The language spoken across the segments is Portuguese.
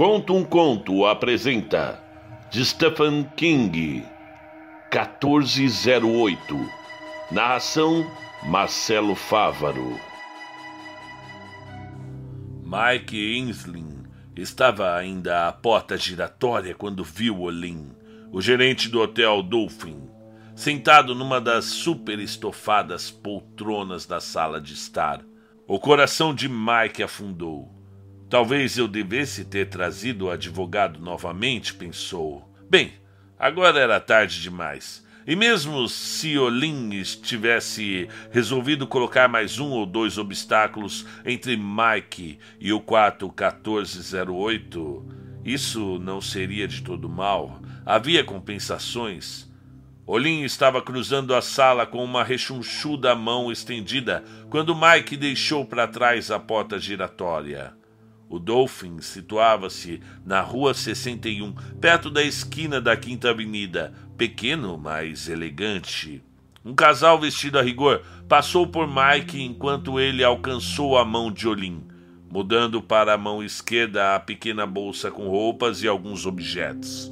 Conto um Conto apresenta de Stephen King 1408 Narração Marcelo Fávaro Mike Inslin estava ainda à porta giratória quando viu Olin, o gerente do hotel Dolphin, sentado numa das super estofadas poltronas da sala de estar. O coração de Mike afundou. Talvez eu devesse ter trazido o advogado novamente, pensou. Bem, agora era tarde demais. E mesmo se Olin tivesse resolvido colocar mais um ou dois obstáculos entre Mike e o quarto 1408, isso não seria de todo mal. Havia compensações. Olin estava cruzando a sala com uma rechonchuda mão estendida quando Mike deixou para trás a porta giratória. O Dolphin situava-se na Rua 61, perto da esquina da Quinta Avenida, pequeno, mas elegante. Um casal vestido a rigor passou por Mike enquanto ele alcançou a mão de Olin, mudando para a mão esquerda a pequena bolsa com roupas e alguns objetos.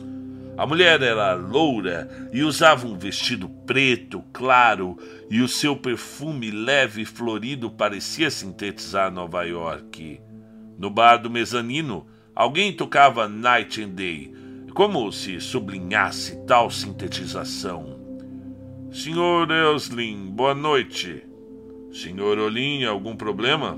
A mulher era loura e usava um vestido preto, claro, e o seu perfume leve e florido parecia sintetizar Nova York. No bar do mezanino, alguém tocava Night and Day, como se sublinhasse tal sintetização. Senhor Elslin, boa noite. Senhor Olin, algum problema?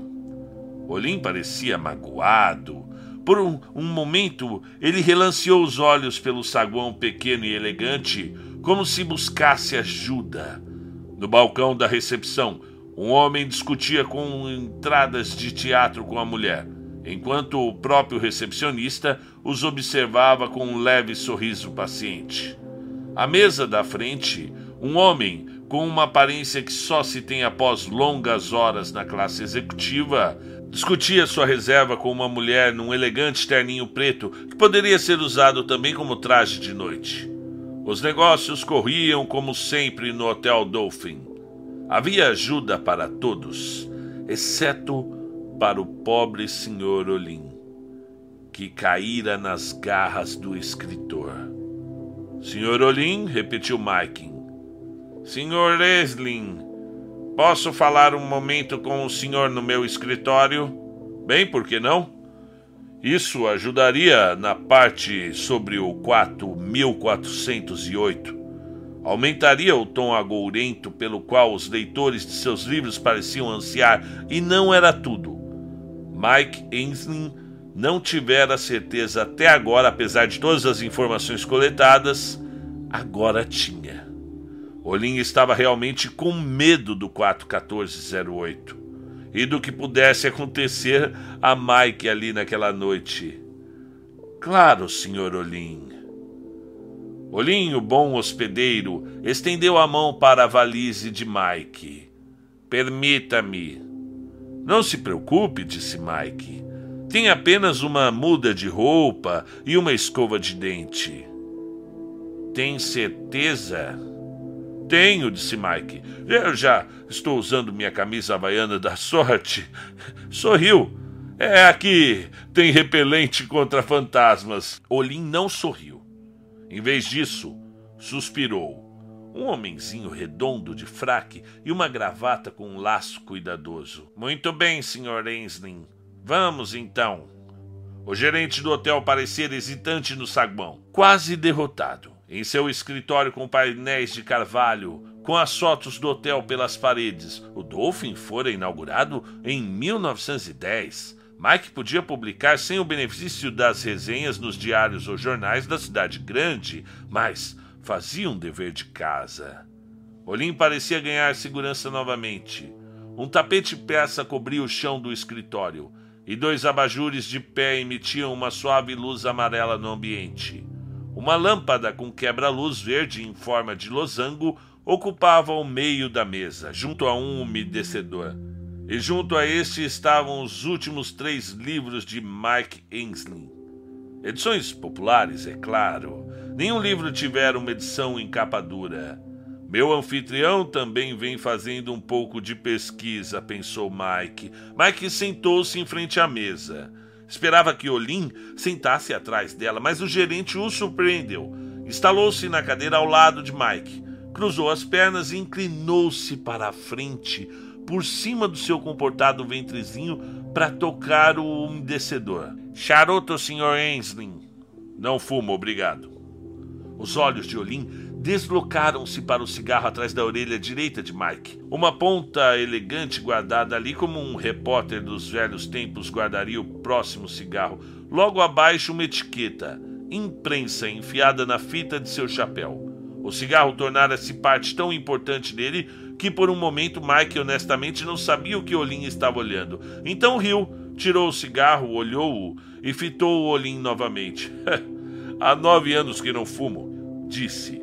Olin parecia magoado. Por um, um, momento, ele relanceou os olhos pelo saguão pequeno e elegante, como se buscasse ajuda. No balcão da recepção, um homem discutia com entradas de teatro com a mulher enquanto o próprio recepcionista os observava com um leve sorriso paciente. À mesa da frente, um homem com uma aparência que só se tem após longas horas na classe executiva, discutia sua reserva com uma mulher num elegante terninho preto que poderia ser usado também como traje de noite. Os negócios corriam como sempre no Hotel Dolphin. Havia ajuda para todos, exceto para o pobre senhor Olim, que caíra nas garras do escritor. Senhor Olim, repetiu Maikin. Senhor Eslin, posso falar um momento com o senhor no meu escritório? Bem, por que não? Isso ajudaria na parte sobre o 4408 aumentaria o tom agourento pelo qual os leitores de seus livros pareciam ansiar, e não era tudo. Mike Ainsley não tivera certeza até agora, apesar de todas as informações coletadas, agora tinha. Olin estava realmente com medo do 41408 e do que pudesse acontecer a Mike ali naquela noite. Claro, Sr. Olin. Olin, o bom hospedeiro, estendeu a mão para a valise de Mike. Permita-me. Não se preocupe, disse Mike. Tem apenas uma muda de roupa e uma escova de dente. Tem certeza? Tenho, disse Mike. Eu já estou usando minha camisa havaiana da sorte. Sorriu. É aqui, tem repelente contra fantasmas. Olin não sorriu. Em vez disso, suspirou um homenzinho redondo de fraque e uma gravata com um laço cuidadoso. Muito bem, Sr. Ainsley. Vamos então. O gerente do hotel parecia hesitante no saguão, quase derrotado. Em seu escritório com painéis de carvalho, com as fotos do hotel pelas paredes, o Dolphin fora inaugurado em 1910. Mike podia publicar sem o benefício das resenhas nos diários ou jornais da cidade grande, mas fazia um dever de casa. Olim parecia ganhar segurança novamente. Um tapete peça cobria o chão do escritório e dois abajures de pé emitiam uma suave luz amarela no ambiente. Uma lâmpada com quebra-luz verde em forma de losango ocupava o meio da mesa, junto a um umedecedor. E junto a este estavam os últimos três livros de Mike Ainsley. Edições populares, é claro, Nenhum livro tivera uma edição em capa dura. Meu anfitrião também vem fazendo um pouco de pesquisa, pensou Mike. Mike sentou-se em frente à mesa. Esperava que Olim sentasse atrás dela, mas o gerente o surpreendeu. Instalou-se na cadeira ao lado de Mike, cruzou as pernas e inclinou-se para a frente, por cima do seu comportado ventrezinho, para tocar o umedecedor. Charuto, Sr. Ainsley. Não fumo, obrigado. Os olhos de Olim deslocaram-se para o cigarro atrás da orelha direita de Mike. Uma ponta elegante guardada ali como um repórter dos velhos tempos guardaria o próximo cigarro. Logo abaixo uma etiqueta, imprensa enfiada na fita de seu chapéu. O cigarro tornara-se parte tão importante dele que por um momento Mike honestamente não sabia o que Olin estava olhando. Então riu, tirou o cigarro, olhou-o e fitou o Olin novamente. Há nove anos que não fumo, disse.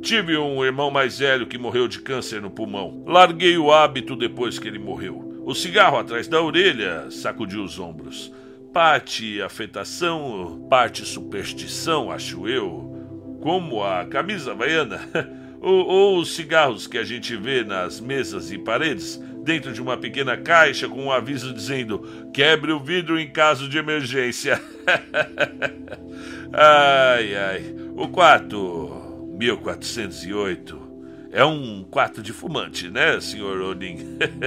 Tive um irmão mais velho que morreu de câncer no pulmão. Larguei o hábito depois que ele morreu. O cigarro atrás da orelha sacudiu os ombros. Parte afetação, parte superstição, acho eu. Como a camisa baiana. ou, ou os cigarros que a gente vê nas mesas e paredes, dentro de uma pequena caixa com um aviso dizendo: quebre o vidro em caso de emergência. ai, ai. O quarto 1408. É um quarto de fumante, né, Sr. Odin?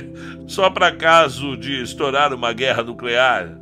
Só para caso de estourar uma guerra nuclear.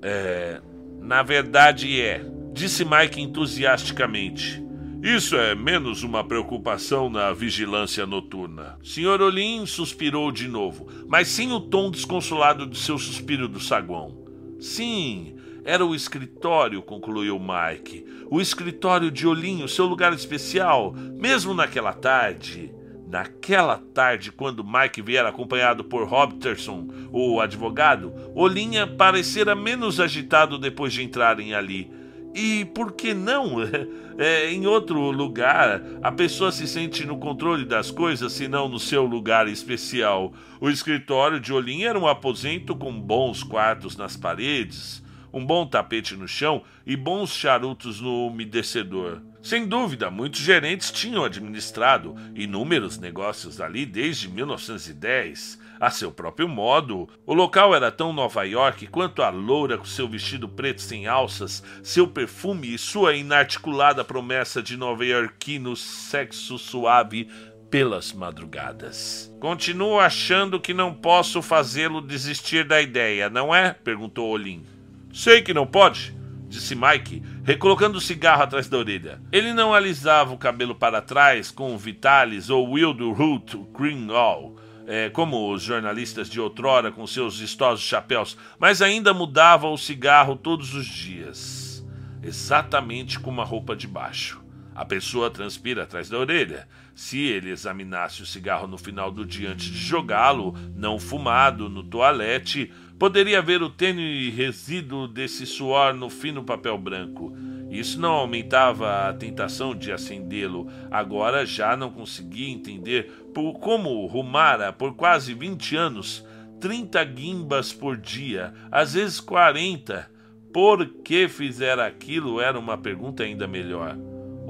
É. Na verdade é, disse Mike entusiasticamente. Isso é menos uma preocupação na vigilância noturna. Sr. Olin suspirou de novo, mas sem o tom desconsolado de seu suspiro do saguão. Sim, era o escritório, concluiu Mike. O escritório de Olinho, seu lugar especial, mesmo naquela tarde. Naquela tarde, quando Mike viera acompanhado por Robertson, o advogado, Olinha parecera menos agitado depois de entrarem ali. E por que não? É, em outro lugar, a pessoa se sente no controle das coisas, se não no seu lugar especial. O escritório de Olinha era um aposento com bons quartos nas paredes um bom tapete no chão e bons charutos no umedecedor. Sem dúvida, muitos gerentes tinham administrado inúmeros negócios ali desde 1910, a seu próprio modo. O local era tão Nova York quanto a loura com seu vestido preto sem alças, seu perfume e sua inarticulada promessa de nova-iorquino sexo suave pelas madrugadas. Continuo achando que não posso fazê-lo desistir da ideia, não é? perguntou Olin. Sei que não pode, disse Mike, recolocando o cigarro atrás da orelha. Ele não alisava o cabelo para trás com Vitalis ou Wildroot Greenall, é, como os jornalistas de outrora com seus vistosos chapéus, mas ainda mudava o cigarro todos os dias, exatamente como a roupa de baixo. A pessoa transpira atrás da orelha. Se ele examinasse o cigarro no final do dia antes de jogá-lo, não fumado, no toalete, Poderia ver o tênue resíduo desse suor no fino papel branco. Isso não aumentava a tentação de acendê-lo. Agora já não conseguia entender por como rumara por quase 20 anos, 30 guimbas por dia, às vezes 40. Por que fizera aquilo era uma pergunta ainda melhor.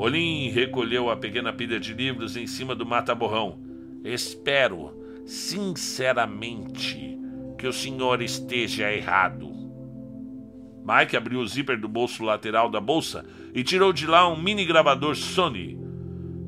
Olim recolheu a pequena pilha de livros em cima do mata-borrão. Espero, sinceramente, que o senhor esteja errado. Mike abriu o zíper do bolso lateral da bolsa e tirou de lá um mini gravador Sony.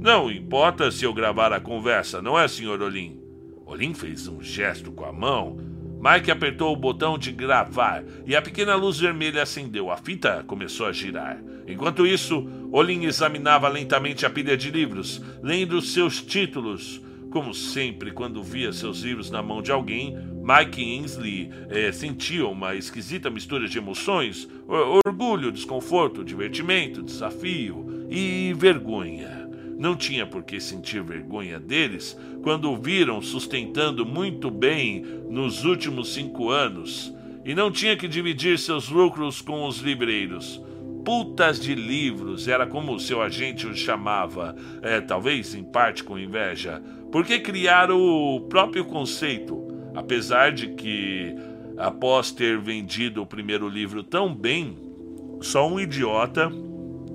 Não importa se eu gravar a conversa, não é, senhor Olim? Olim fez um gesto com a mão. Mike apertou o botão de gravar e a pequena luz vermelha acendeu. A fita começou a girar. Enquanto isso, Olim examinava lentamente a pilha de livros, lendo seus títulos como sempre, quando via seus livros na mão de alguém, Mike Ainsley eh, sentia uma esquisita mistura de emoções: orgulho, desconforto, divertimento, desafio e vergonha. Não tinha por que sentir vergonha deles quando o viram sustentando muito bem nos últimos cinco anos, e não tinha que dividir seus lucros com os livreiros. Putas de livros, era como seu agente os chamava, é, talvez em parte com inveja, porque criaram o próprio conceito, apesar de que, após ter vendido o primeiro livro tão bem, só um idiota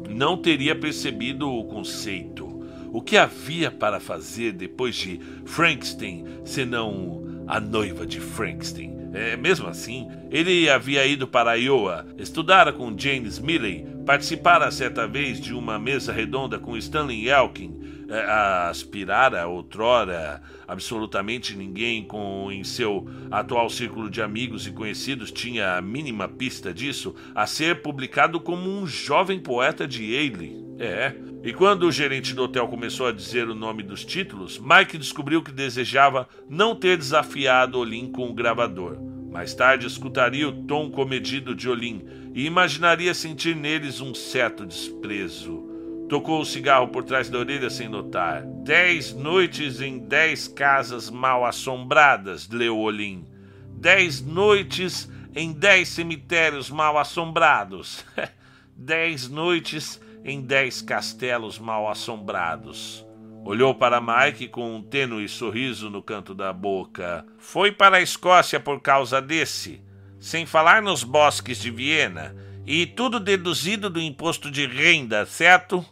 não teria percebido o conceito. O que havia para fazer depois de Frankenstein, senão a noiva de Frankenstein? É, mesmo assim, ele havia ido para Iowa, estudara com James Milley, participara certa vez de uma mesa redonda com Stanley Elkin, é, aspirara outrora absolutamente ninguém com em seu atual círculo de amigos e conhecidos tinha a mínima pista disso, a ser publicado como um jovem poeta de Yale. É. E quando o gerente do hotel começou a dizer o nome dos títulos, Mike descobriu que desejava não ter desafiado Olin com o gravador. Mais tarde escutaria o tom comedido de Olin e imaginaria sentir neles um certo desprezo. Tocou o cigarro por trás da orelha sem notar. Dez noites em dez casas mal assombradas, leu Olim. Dez noites em dez cemitérios mal assombrados. dez noites em dez castelos mal assombrados. Olhou para Mike com um tênue sorriso no canto da boca. Foi para a Escócia por causa desse, sem falar nos bosques de Viena, e tudo deduzido do imposto de renda, certo?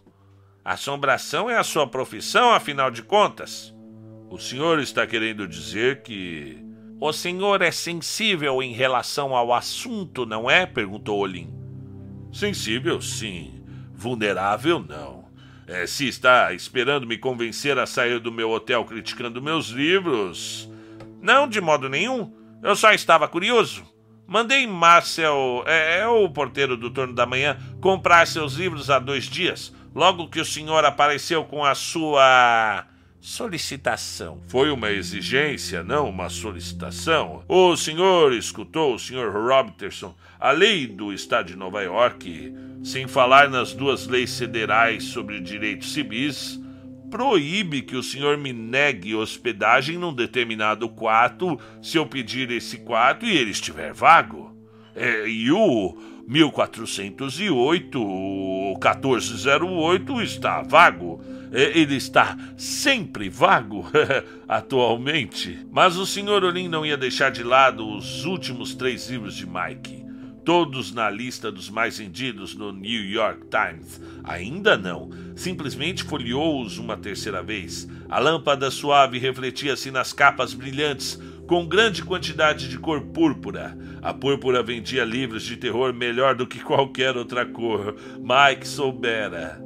Assombração é a sua profissão, afinal de contas. O senhor está querendo dizer que. O senhor é sensível em relação ao assunto, não é? perguntou Olim. Sensível, sim. Vulnerável, não. É, se está esperando me convencer a sair do meu hotel criticando meus livros. Não, de modo nenhum. Eu só estava curioso. Mandei Marcel, é, é o porteiro do turno da manhã, comprar seus livros há dois dias logo que o senhor apareceu com a sua solicitação. Foi uma exigência, não uma solicitação. O senhor escutou o senhor Robertson, a lei do estado de Nova York, sem falar nas duas leis federais sobre direitos civis, proíbe que o senhor me negue hospedagem num determinado quarto se eu pedir esse quarto e ele estiver vago. É, e o 1408, o 1408 está vago. Ele está sempre vago atualmente. Mas o Sr. Olin não ia deixar de lado os últimos três livros de Mike. Todos na lista dos mais vendidos no New York Times. Ainda não. Simplesmente folheou-os uma terceira vez. A lâmpada suave refletia-se nas capas brilhantes com grande quantidade de cor púrpura. A púrpura vendia livros de terror melhor do que qualquer outra cor. Mike soubera.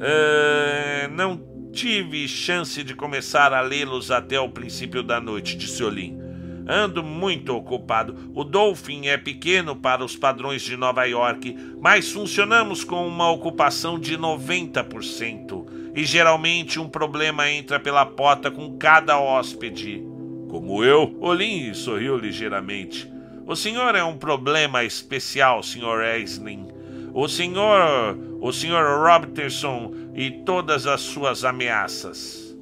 Uh, não tive chance de começar a lê-los até o princípio da noite, disse Olim. Ando muito ocupado. O Dolphin é pequeno para os padrões de Nova York, mas funcionamos com uma ocupação de 90%. E geralmente um problema entra pela porta com cada hóspede. Como eu, Olin sorriu ligeiramente. O senhor é um problema especial, Sr. Aisling. O senhor, o senhor Robertson e todas as suas ameaças.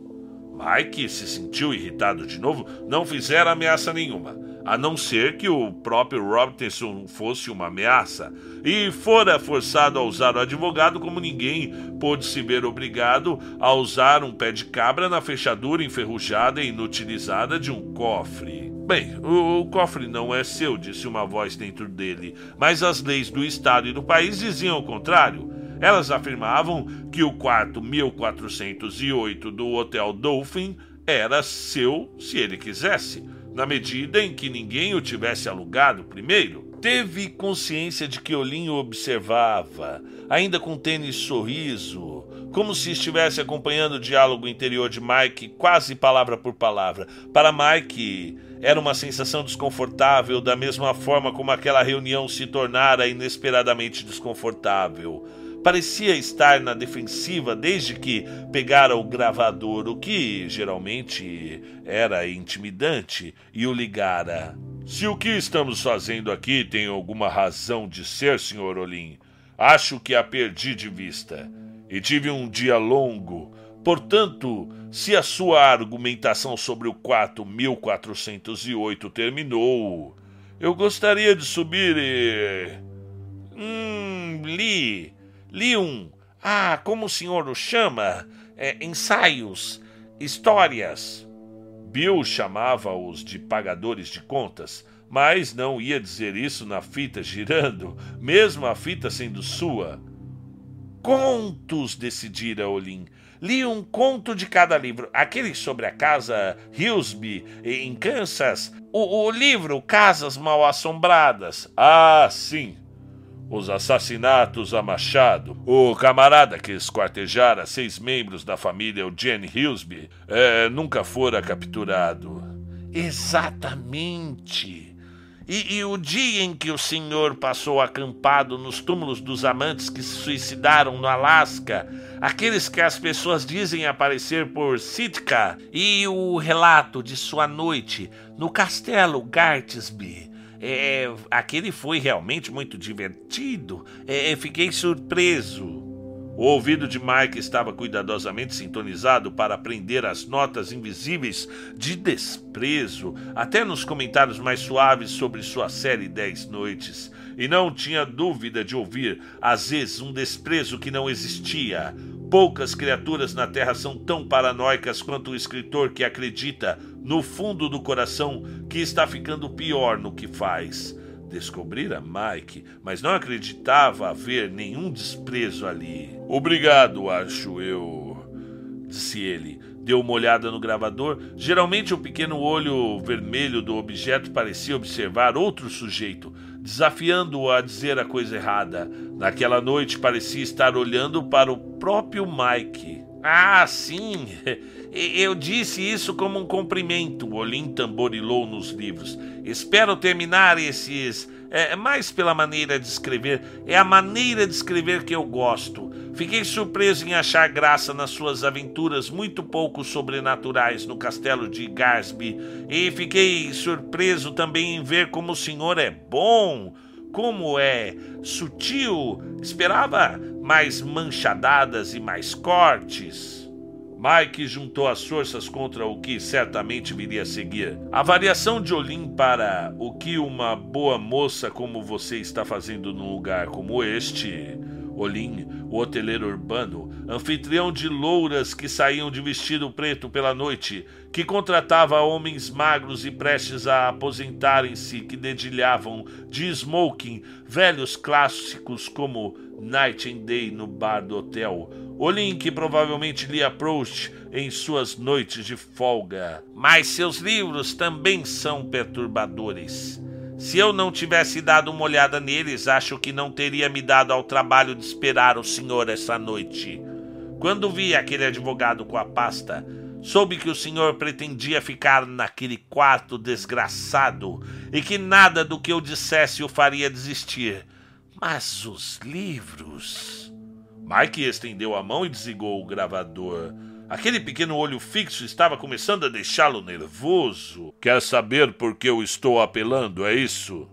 Mike se sentiu irritado de novo. Não fizeram ameaça nenhuma a não ser que o próprio Robertson fosse uma ameaça, e fora forçado a usar o advogado como ninguém pôde se ver obrigado a usar um pé de cabra na fechadura enferrujada e inutilizada de um cofre. Bem, o, o cofre não é seu, disse uma voz dentro dele, mas as leis do Estado e do país diziam o contrário. Elas afirmavam que o quarto 1408 do Hotel Dolphin era seu se ele quisesse na medida em que ninguém o tivesse alugado primeiro. Teve consciência de que Olinho observava, ainda com tênis sorriso, como se estivesse acompanhando o diálogo interior de Mike, quase palavra por palavra. Para Mike, era uma sensação desconfortável, da mesma forma como aquela reunião se tornara inesperadamente desconfortável parecia estar na defensiva desde que pegara o gravador, o que geralmente era intimidante, e o ligara. Se o que estamos fazendo aqui tem alguma razão de ser, Sr. Olim, acho que a perdi de vista. E tive um dia longo. Portanto, se a sua argumentação sobre o quarto 1408 terminou, eu gostaria de subir e. Hum, li Li um. Ah, como o senhor o chama? É, ensaios, histórias. Bill chamava-os de pagadores de contas, mas não ia dizer isso na fita girando, mesmo a fita sendo sua. Contos, decidira Olin. Li um conto de cada livro. Aquele sobre a casa Hillsby, em Kansas. O, o livro Casas Mal Assombradas. Ah, sim. Os assassinatos a Machado. O camarada que esquartejara seis membros da família Eugene Hillsby é, nunca fora capturado. Exatamente. E, e, o dia em que o senhor passou acampado nos túmulos dos amantes que se suicidaram no Alasca, aqueles que as pessoas dizem aparecer por Sitka, e o relato de sua noite no castelo Gartisby. É, aquele foi realmente muito divertido. É, fiquei surpreso. O ouvido de Mike estava cuidadosamente sintonizado para aprender as notas invisíveis de desprezo, até nos comentários mais suaves sobre sua série Dez Noites, e não tinha dúvida de ouvir, às vezes, um desprezo que não existia. Poucas criaturas na Terra são tão paranoicas quanto o escritor que acredita, no fundo do coração, que está ficando pior no que faz. Descobrira Mike, mas não acreditava haver nenhum desprezo ali. Obrigado, acho eu, disse ele. Deu uma olhada no gravador. Geralmente o pequeno olho vermelho do objeto parecia observar outro sujeito, desafiando-o a dizer a coisa errada. Naquela noite parecia estar olhando para o próprio Mike. Ah, sim! Eu disse isso como um cumprimento, Olim tamborilou nos livros. Espero terminar esses. É, mais pela maneira de escrever. É a maneira de escrever que eu gosto. Fiquei surpreso em achar graça nas suas aventuras muito pouco sobrenaturais no castelo de Garsby. E fiquei surpreso também em ver como o senhor é bom como é sutil, esperava mais manchadadas e mais cortes. Mike juntou as forças contra o que certamente viria a seguir. A variação de Olim para o que uma boa moça como você está fazendo num lugar como este. Olim, o hoteleiro urbano, anfitrião de louras que saíam de vestido preto pela noite, que contratava homens magros e prestes a aposentarem-se que dedilhavam de smoking velhos clássicos como Night and Day no bar do hotel, Olin que provavelmente lia Proust em suas noites de folga. Mas seus livros também são perturbadores. Se eu não tivesse dado uma olhada neles, acho que não teria me dado ao trabalho de esperar o senhor essa noite. Quando vi aquele advogado com a pasta, soube que o senhor pretendia ficar naquele quarto desgraçado e que nada do que eu dissesse o faria desistir. Mas os livros. Mike estendeu a mão e desligou o gravador. Aquele pequeno olho fixo estava começando a deixá-lo nervoso. Quer saber por que eu estou apelando, é isso?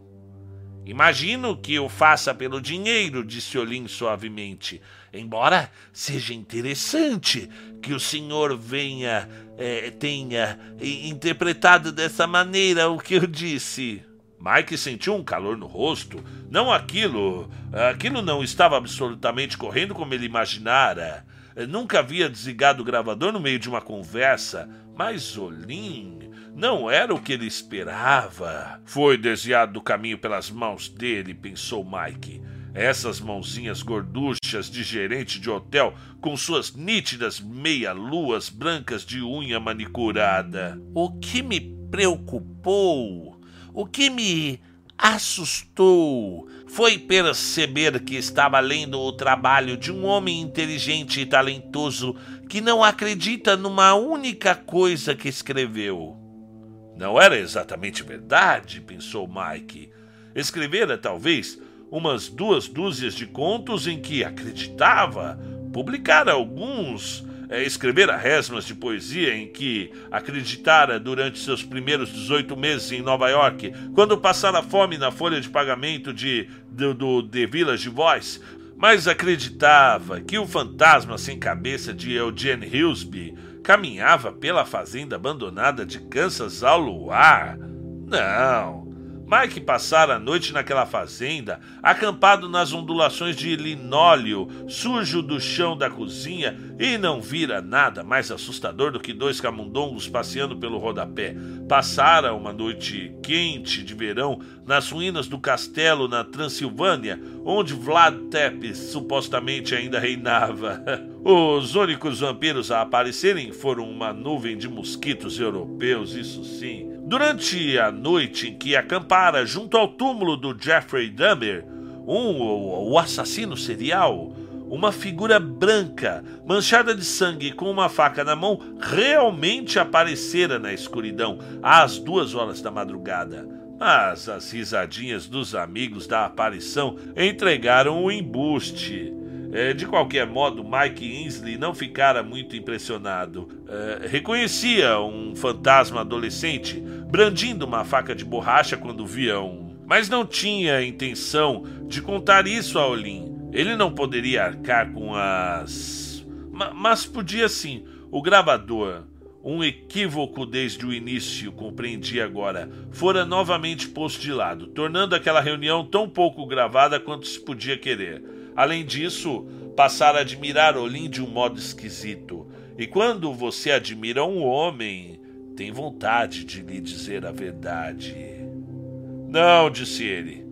Imagino que o faça pelo dinheiro, disse Olim suavemente. Embora seja interessante que o senhor venha, é, tenha interpretado dessa maneira o que eu disse. Mike sentiu um calor no rosto. Não aquilo. Aquilo não estava absolutamente correndo como ele imaginara. Nunca havia desligado o gravador no meio de uma conversa, mas Olim não era o que ele esperava. Foi desviado do caminho pelas mãos dele, pensou Mike. Essas mãozinhas gorduchas de gerente de hotel, com suas nítidas meia-luas brancas de unha manicurada. O que me preocupou o que me assustou foi perceber que estava lendo o trabalho de um homem inteligente e talentoso que não acredita numa única coisa que escreveu. Não era exatamente verdade, pensou Mike. Escrevera, talvez, umas duas dúzias de contos em que acreditava, publicara alguns é, escrevera resmas de poesia em que acreditara durante seus primeiros 18 meses em Nova York, quando passara fome na folha de pagamento de, do, do The Village Voice, mas acreditava que o fantasma sem cabeça de Eugene Hillsby caminhava pela fazenda abandonada de Kansas ao luar. Não, Mike passara a noite naquela fazenda, acampado nas ondulações de linóleo sujo do chão da cozinha, e não vira nada mais assustador do que dois camundongos passeando pelo rodapé. Passara uma noite quente de verão nas ruínas do castelo na Transilvânia, onde Vlad Tepes supostamente ainda reinava. Os únicos vampiros a aparecerem foram uma nuvem de mosquitos europeus, isso sim Durante a noite em que acampara junto ao túmulo do Jeffrey Dahmer, um, o assassino serial, uma figura branca, manchada de sangue com uma faca na mão, realmente aparecera na escuridão às duas horas da madrugada. Mas as risadinhas dos amigos da aparição entregaram o embuste. É, de qualquer modo, Mike Ainsley não ficara muito impressionado. É, reconhecia um fantasma adolescente brandindo uma faca de borracha quando via um, mas não tinha intenção de contar isso a Olin. Ele não poderia arcar com as. Mas podia sim. O gravador, um equívoco desde o início, compreendi agora, fora novamente posto de lado, tornando aquela reunião tão pouco gravada quanto se podia querer. Além disso, passar a admirar Olim de um modo esquisito. E quando você admira um homem, tem vontade de lhe dizer a verdade. Não, disse ele.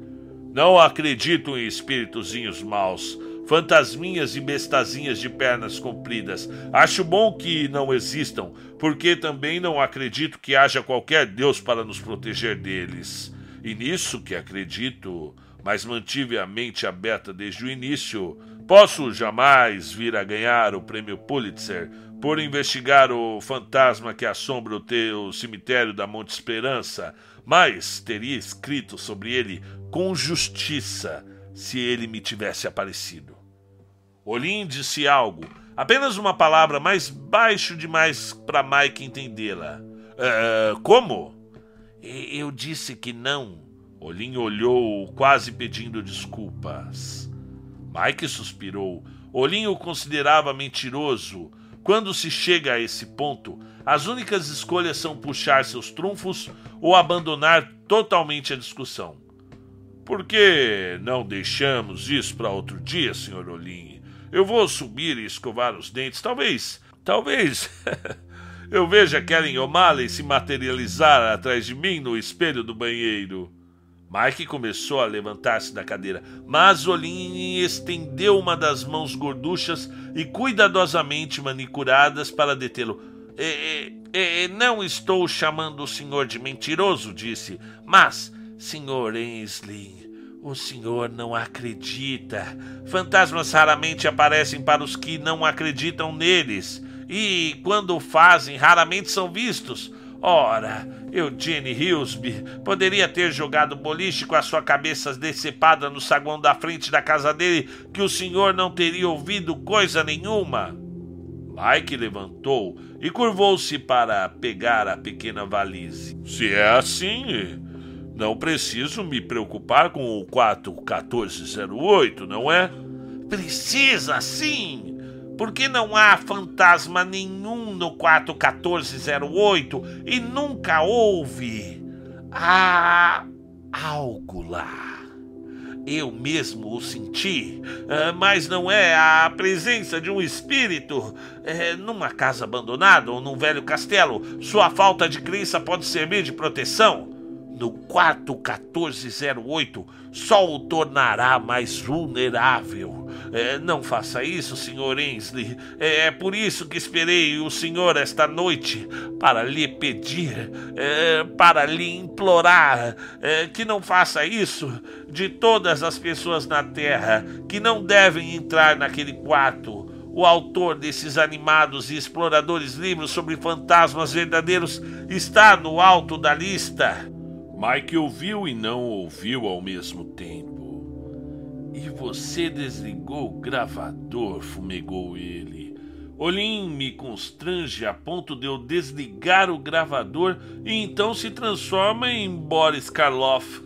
Não acredito em espíritozinhos maus, fantasminhas e bestazinhas de pernas compridas. Acho bom que não existam, porque também não acredito que haja qualquer Deus para nos proteger deles. E nisso que acredito, mas mantive a mente aberta desde o início. Posso jamais vir a ganhar o prêmio Pulitzer por investigar o fantasma que assombra o teu cemitério da Monte Esperança, mas teria escrito sobre ele com justiça se ele me tivesse aparecido. Olim disse algo, apenas uma palavra mais baixo demais para Mike entendê-la. Uh, como? Eu disse que não, Olin olhou, quase pedindo desculpas. Mike suspirou. Olin o considerava mentiroso. Quando se chega a esse ponto, as únicas escolhas são puxar seus trunfos ou abandonar totalmente a discussão. Por que não deixamos isso para outro dia, Sr. Olin? Eu vou subir e escovar os dentes. Talvez, talvez eu veja Kellen O'Malley se materializar atrás de mim no espelho do banheiro. Mike começou a levantar-se da cadeira, mas Olin estendeu uma das mãos gorduchas e cuidadosamente manicuradas para detê-lo. Não estou chamando o senhor de mentiroso, disse, mas, senhor Ainsley, o senhor não acredita. Fantasmas raramente aparecem para os que não acreditam neles, e quando fazem, raramente são vistos. Ora, Eugene Hillsby poderia ter jogado boliche com a sua cabeça decepada no saguão da frente da casa dele, que o senhor não teria ouvido coisa nenhuma. Mike levantou e curvou-se para pegar a pequena valise. Se é assim, não preciso me preocupar com o 41408, não é? Precisa sim! Porque não há fantasma nenhum no 41408 e nunca houve. Há algo lá. Eu mesmo o senti, ah, mas não é a presença de um espírito. É, numa casa abandonada ou num velho castelo, sua falta de crença pode servir de proteção. No 41408, só o tornará mais vulnerável. É, não faça isso, Sr. Ainsley. É, é, por isso que esperei o senhor esta noite para lhe pedir, é, para lhe implorar é, que não faça isso de todas as pessoas na Terra que não devem entrar naquele quarto. O autor desses animados e exploradores livros sobre fantasmas verdadeiros está no alto da lista. Mike ouviu e não ouviu ao mesmo tempo. E você desligou o gravador, fumegou ele. Olin me constrange a ponto de eu desligar o gravador e então se transforma em Boris Karloff.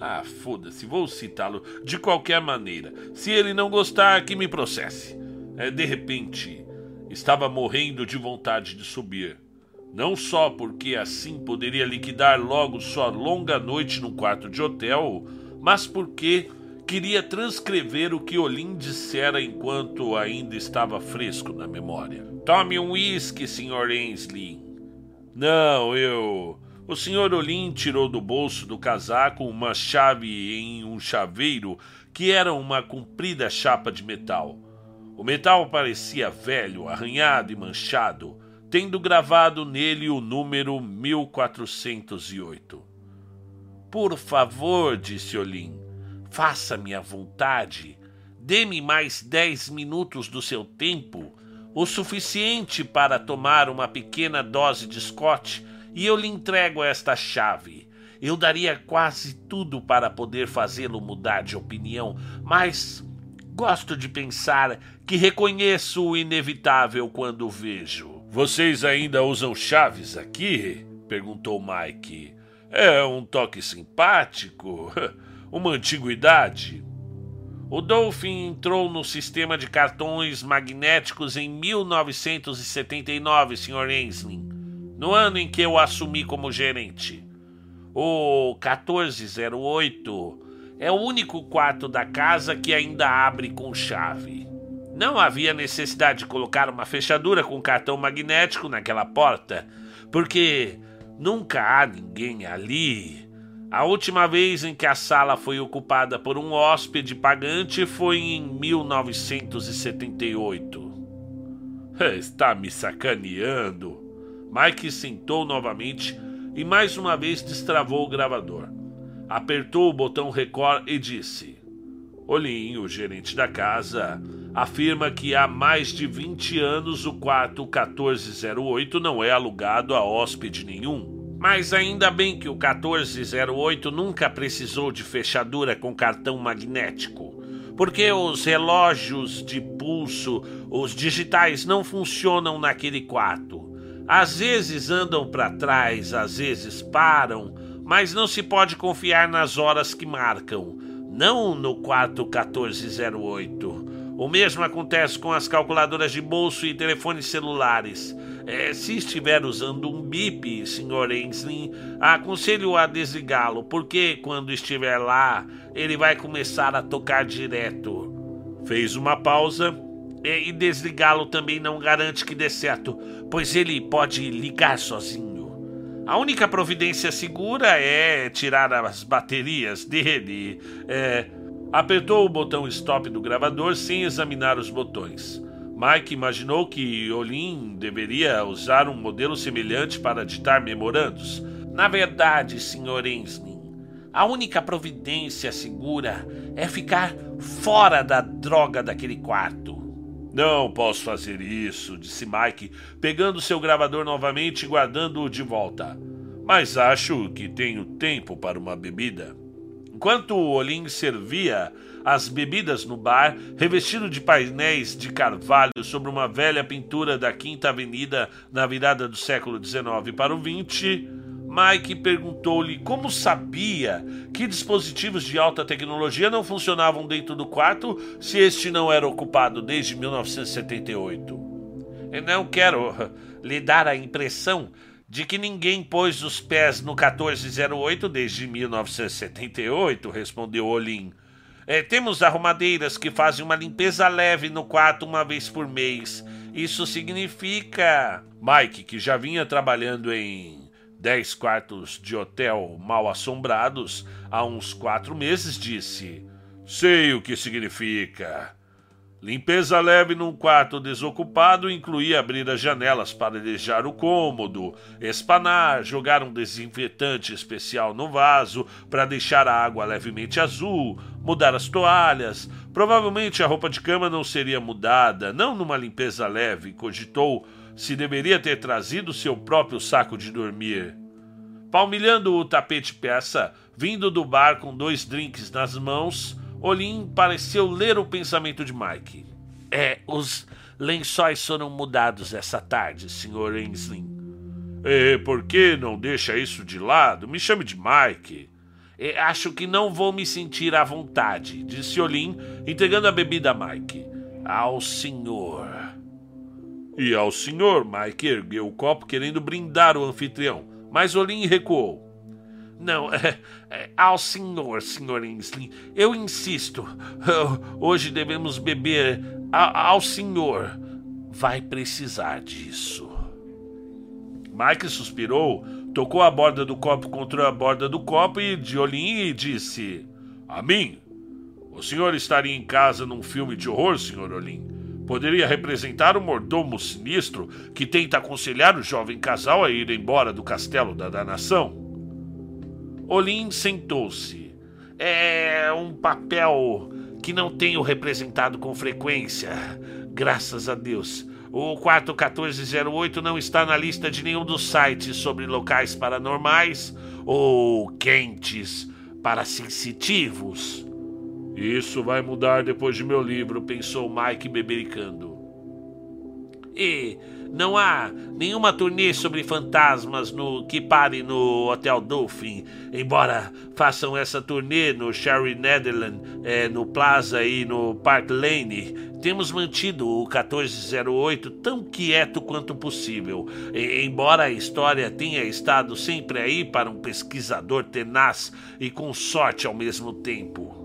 Ah, foda-se, vou citá-lo de qualquer maneira. Se ele não gostar, que me processe. É, de repente, estava morrendo de vontade de subir Não só porque assim poderia liquidar logo sua longa noite no quarto de hotel, mas porque queria transcrever o que Olin dissera enquanto ainda estava fresco na memória. Tome um uísque, Sr. Ainsley. Não, eu. O Sr. Olin tirou do bolso do casaco uma chave em um chaveiro que era uma comprida chapa de metal. O metal parecia velho, arranhado e manchado, tendo gravado nele o número 1408. Por favor, disse Olin, faça-me a vontade. Dê-me mais dez minutos do seu tempo, o suficiente para tomar uma pequena dose de Scott, e eu lhe entrego esta chave. Eu daria quase tudo para poder fazê-lo mudar de opinião, mas gosto de pensar que reconheço o inevitável quando o vejo. Vocês ainda usam chaves aqui? perguntou Mike. É um toque simpático. Uma antiguidade. O Dolphin entrou no sistema de cartões magnéticos em 1979, Sr. Ainsley, no ano em que eu assumi como gerente. O 1408 é o único quarto da casa que ainda abre com chave. Não havia necessidade de colocar uma fechadura com cartão magnético naquela porta, porque nunca há ninguém ali. A última vez em que a sala foi ocupada por um hóspede pagante foi em 1978. Está me sacaneando. Mike sentou novamente e mais uma vez destravou o gravador. Apertou o botão record e disse: Olinho, o gerente da casa, afirma que há mais de 20 anos o quarto 1408 não é alugado a hóspede nenhum. Mas ainda bem que o 1408 nunca precisou de fechadura com cartão magnético, porque os relógios de pulso, os digitais, não funcionam naquele quarto. Às vezes andam para trás, às vezes param, mas não se pode confiar nas horas que marcam não no quarto 1408. O mesmo acontece com as calculadoras de bolso e telefones celulares. É, se estiver usando um bip, Sr. Ainsley, aconselho a desligá-lo, porque quando estiver lá, ele vai começar a tocar direto. Fez uma pausa e desligá-lo também não garante que dê certo, pois ele pode ligar sozinho. A única providência segura é tirar as baterias dele. É, apertou o botão stop do gravador sem examinar os botões. Mike imaginou que Olin deveria usar um modelo semelhante para ditar memorandos. Na verdade, Sr. Ainsley, a única providência segura é ficar fora da droga daquele quarto. Não posso fazer isso, disse Mike, pegando seu gravador novamente e guardando-o de volta. Mas acho que tenho tempo para uma bebida. Enquanto Olin servia as bebidas no bar, revestido de painéis de carvalho sobre uma velha pintura da Quinta Avenida na virada do século XIX para o XX, Mike perguntou-lhe como sabia que dispositivos de alta tecnologia não funcionavam dentro do quarto se este não era ocupado desde 1978. Eu não quero lhe dar a impressão de que ninguém pôs os pés no 1408 desde 1978, respondeu Olin. É, temos arrumadeiras que fazem uma limpeza leve no quarto uma vez por mês. Isso significa. Mike, que já vinha trabalhando em dez quartos de hotel mal assombrados há uns quatro meses, disse: Sei o que significa. Limpeza leve num quarto desocupado incluía abrir as janelas para arejar o cômodo, espanar, jogar um desinfetante especial no vaso para deixar a água levemente azul, mudar as toalhas. Provavelmente a roupa de cama não seria mudada, não numa limpeza leve, cogitou se deveria ter trazido seu próprio saco de dormir. Palmilhando o tapete peça, vindo do bar com dois drinks nas mãos, Olin pareceu ler o pensamento de Mike. É, os lençóis foram mudados essa tarde, Sr. Ainsley. E por que não deixa isso de lado? Me chame de Mike. E acho que não vou me sentir à vontade, disse Olin, entregando a bebida a Mike. Ao senhor. E ao senhor, Mike ergueu o copo querendo brindar o anfitrião, mas Olin recuou. Não, é, é, ao senhor, senhor Ainsley. Eu insisto. Hoje devemos beber a, ao senhor. Vai precisar disso. Mike suspirou, tocou a borda do copo contra a borda do copo e de olhinho e disse: A mim? O senhor estaria em casa num filme de horror, senhor Olin? Poderia representar o mordomo sinistro que tenta aconselhar o jovem casal a ir embora do castelo da danação? Olin sentou-se. É um papel que não tenho representado com frequência, graças a Deus. O quarto 1408 não está na lista de nenhum dos sites sobre locais paranormais ou quentes para sensitivos. Isso vai mudar depois de meu livro, pensou Mike bebericando. E não há nenhuma turnê sobre fantasmas no que pare no Hotel Dolphin, embora façam essa turnê no Sherry Netherland, é, no Plaza e no Park Lane. Temos mantido o 1408 tão quieto quanto possível, e, embora a história tenha estado sempre aí para um pesquisador tenaz e com sorte ao mesmo tempo.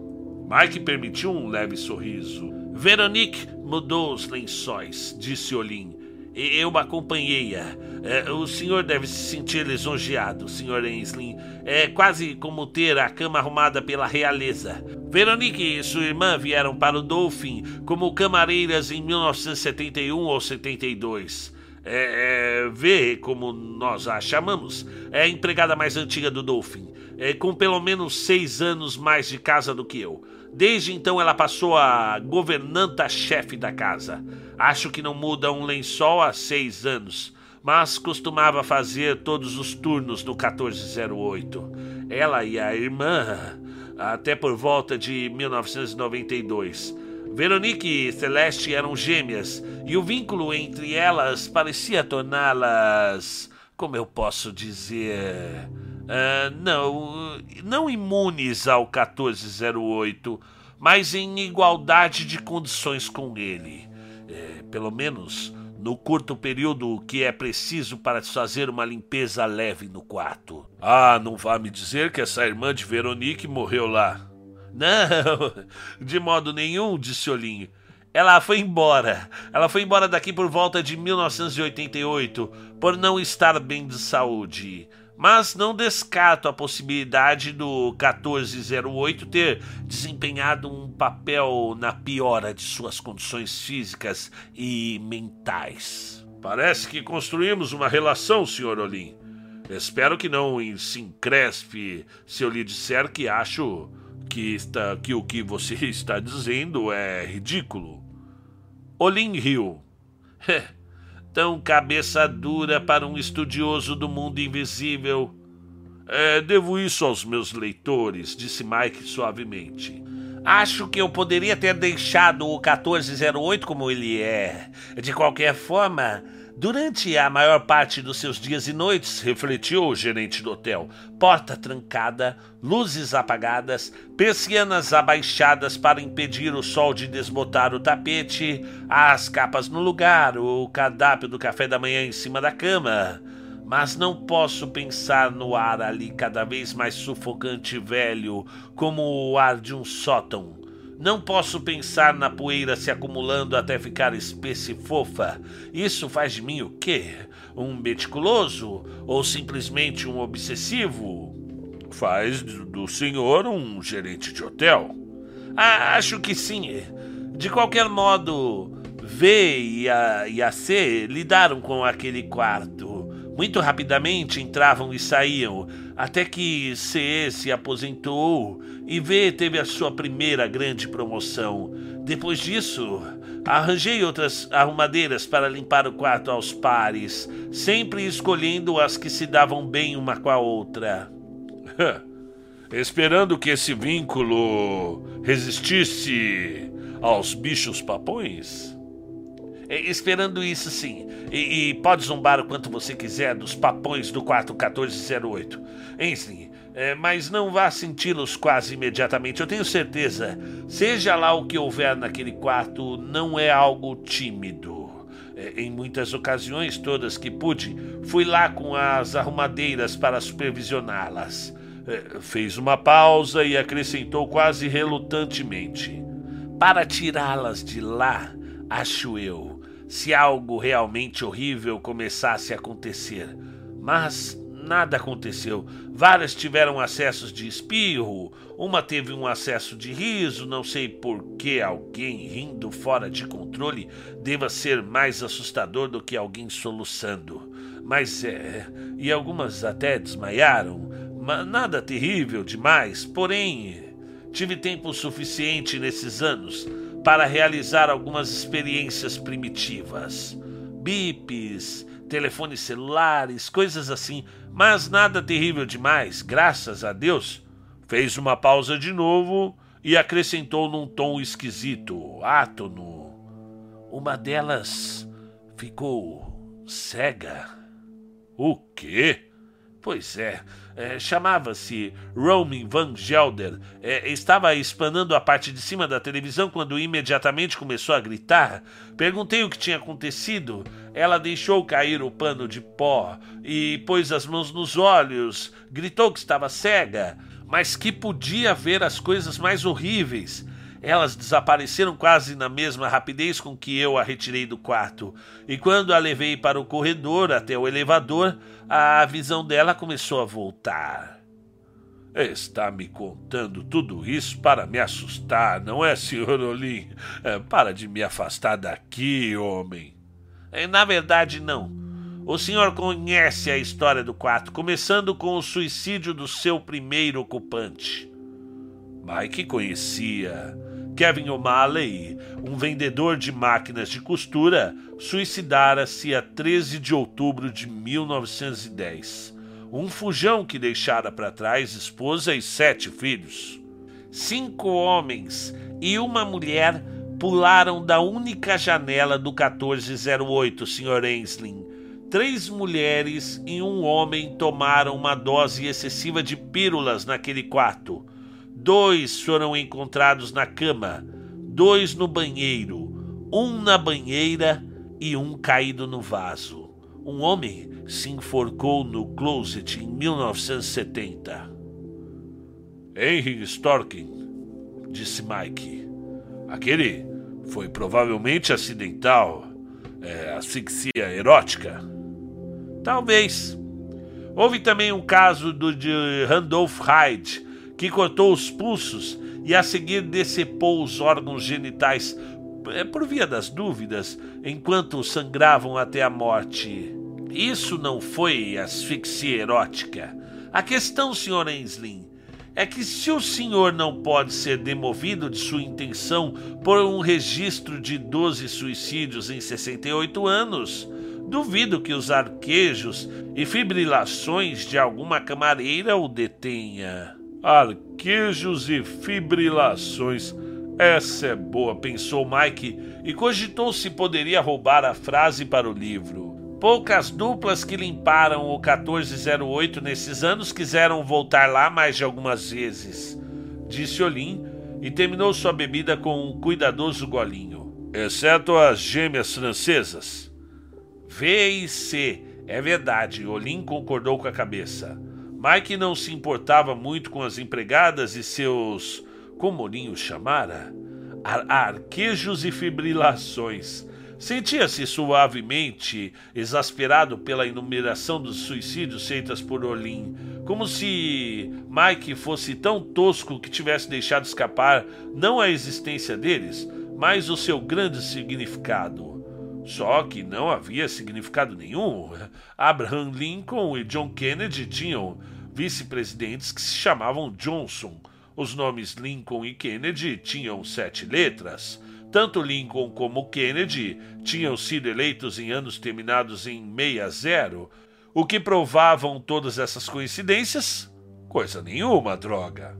Mike permitiu um leve sorriso. Veronique mudou os lençóis, disse Olin. Eu acompanhei-a. É, o senhor deve se sentir lisonjeado, Sr. Ainsley. É quase como ter a cama arrumada pela realeza. Veronique e sua irmã vieram para o Dolphin como camareiras em 1971 ou 72. É, é, v, como nós a chamamos, é a empregada mais antiga do Dolphin, é, com pelo menos seis anos mais de casa do que eu. Desde então ela passou a governanta-chefe da casa. Acho que não muda um lençol há seis anos, mas costumava fazer todos os turnos no 1408. Ela e a irmã, até por volta de 1992. Veronique e Celeste eram gêmeas, e o vínculo entre elas parecia torná-las. Como eu posso dizer. Uh, não, não imunes ao 1408, mas em igualdade de condições com ele. É, pelo menos no curto período que é preciso para fazer uma limpeza leve no quarto. Ah, não vá me dizer que essa irmã de Veronique morreu lá. Não, de modo nenhum, disse Olinho. Ela foi embora. Ela foi embora daqui por volta de 1988, por não estar bem de saúde mas não descarto a possibilidade do 1408 ter desempenhado um papel na piora de suas condições físicas e mentais. Parece que construímos uma relação, Sr. Olim. Espero que não se encrespe se eu lhe disser que acho que, está, que o que você está dizendo é ridículo. Olim riu. tão cabeça dura para um estudioso do mundo invisível. É, devo isso aos meus leitores, disse Mike suavemente. Acho que eu poderia ter deixado o 1408 como ele é. De qualquer forma, Durante a maior parte dos seus dias e noites, refletiu o gerente do hotel, porta trancada, luzes apagadas, persianas abaixadas para impedir o sol de desbotar o tapete, as capas no lugar, o cardápio do café da manhã em cima da cama. Mas não posso pensar no ar ali cada vez mais sufocante e velho, como o ar de um sótão não posso pensar na poeira se acumulando até ficar espessa e fofa. Isso faz de mim o quê? Um meticuloso? Ou simplesmente um obsessivo? Faz do senhor um gerente de hotel. Ah, acho que sim. De qualquer modo, V e a, e a C lidaram com aquele quarto. Muito rapidamente entravam e saíam, até que C se aposentou e V teve a sua primeira grande promoção. Depois disso, arranjei outras arrumadeiras para limpar o quarto aos pares, sempre escolhendo as que se davam bem uma com a outra. Esperando que esse vínculo resistisse aos bichos papões? Esperando isso sim. E, e, pode zombar o quanto você quiser dos papões do quarto 1408. Enfim, é, mas não vá senti-los quase imediatamente. Eu tenho certeza. Seja lá o que houver naquele quarto, não é algo tímido. É, em muitas ocasiões, todas que pude, fui lá com as arrumadeiras para supervisioná-las. É, fez uma pausa e acrescentou quase relutantemente: Para tirá-las de lá, acho eu, se algo realmente horrível começasse a acontecer. Mas nada aconteceu. Várias tiveram acessos de espirro, uma teve um acesso de riso, não sei por que alguém rindo fora de controle deva ser mais assustador do que alguém soluçando. Mas é. E algumas até desmaiaram. Mas nada terrível demais, porém. Tive tempo suficiente nesses anos para realizar algumas experiências primitivas. Bips, telefones celulares, coisas assim, mas nada terrível demais, graças a Deus. Fez uma pausa de novo e acrescentou num tom esquisito, átono. Uma delas ficou cega. O quê? Pois é, é chamava-se Roman Van Gelder. É, estava espanando a parte de cima da televisão quando imediatamente começou a gritar. Perguntei o que tinha acontecido. Ela deixou cair o pano de pó e pôs as mãos nos olhos. Gritou que estava cega, mas que podia ver as coisas mais horríveis. Elas desapareceram quase na mesma rapidez com que eu a retirei do quarto, e quando a levei para o corredor até o elevador, a visão dela começou a voltar. Está me contando tudo isso para me assustar, não é, Sr. Olim? É, para de me afastar daqui, homem. É, na verdade, não. O senhor conhece a história do quarto, começando com o suicídio do seu primeiro ocupante. Mike conhecia. Kevin O'Malley, um vendedor de máquinas de costura, suicidara-se a 13 de outubro de 1910. Um fujão que deixara para trás esposa e sete filhos. Cinco homens e uma mulher pularam da única janela do 1408, Sr. Ensling. Três mulheres e um homem tomaram uma dose excessiva de pílulas naquele quarto. Dois foram encontrados na cama, dois no banheiro, um na banheira e um caído no vaso. Um homem se enforcou no closet em 1970. Henry Storkin, disse Mike. Aquele foi provavelmente acidental. É, asfixia erótica. Talvez. Houve também um caso do de Randolph Hyde, que cortou os pulsos e a seguir decepou os órgãos genitais é, por via das dúvidas, enquanto sangravam até a morte. Isso não foi asfixia erótica. A questão, Sr. Enslin, é que se o senhor não pode ser demovido de sua intenção por um registro de 12 suicídios em 68 anos, duvido que os arquejos e fibrilações de alguma camareira o detenha. Arquejos e fibrilações. Essa é boa, pensou Mike e cogitou se poderia roubar a frase para o livro. Poucas duplas que limparam o 1408 nesses anos quiseram voltar lá mais de algumas vezes, disse Olim e terminou sua bebida com um cuidadoso golinho. Exceto as gêmeas francesas. V e C, é verdade, Olim concordou com a cabeça. Mike não se importava muito com as empregadas e seus, como Molinho chamara, ar arquejos e fibrilações. Sentia-se suavemente exasperado pela enumeração dos suicídios feitas por Olin, como se Mike fosse tão tosco que tivesse deixado escapar não a existência deles, mas o seu grande significado. Só que não havia significado nenhum. Abraham Lincoln e John Kennedy tinham vice-presidentes que se chamavam Johnson. Os nomes Lincoln e Kennedy tinham sete letras. Tanto Lincoln como Kennedy tinham sido eleitos em anos terminados em 60. O que provavam todas essas coincidências? Coisa nenhuma, droga.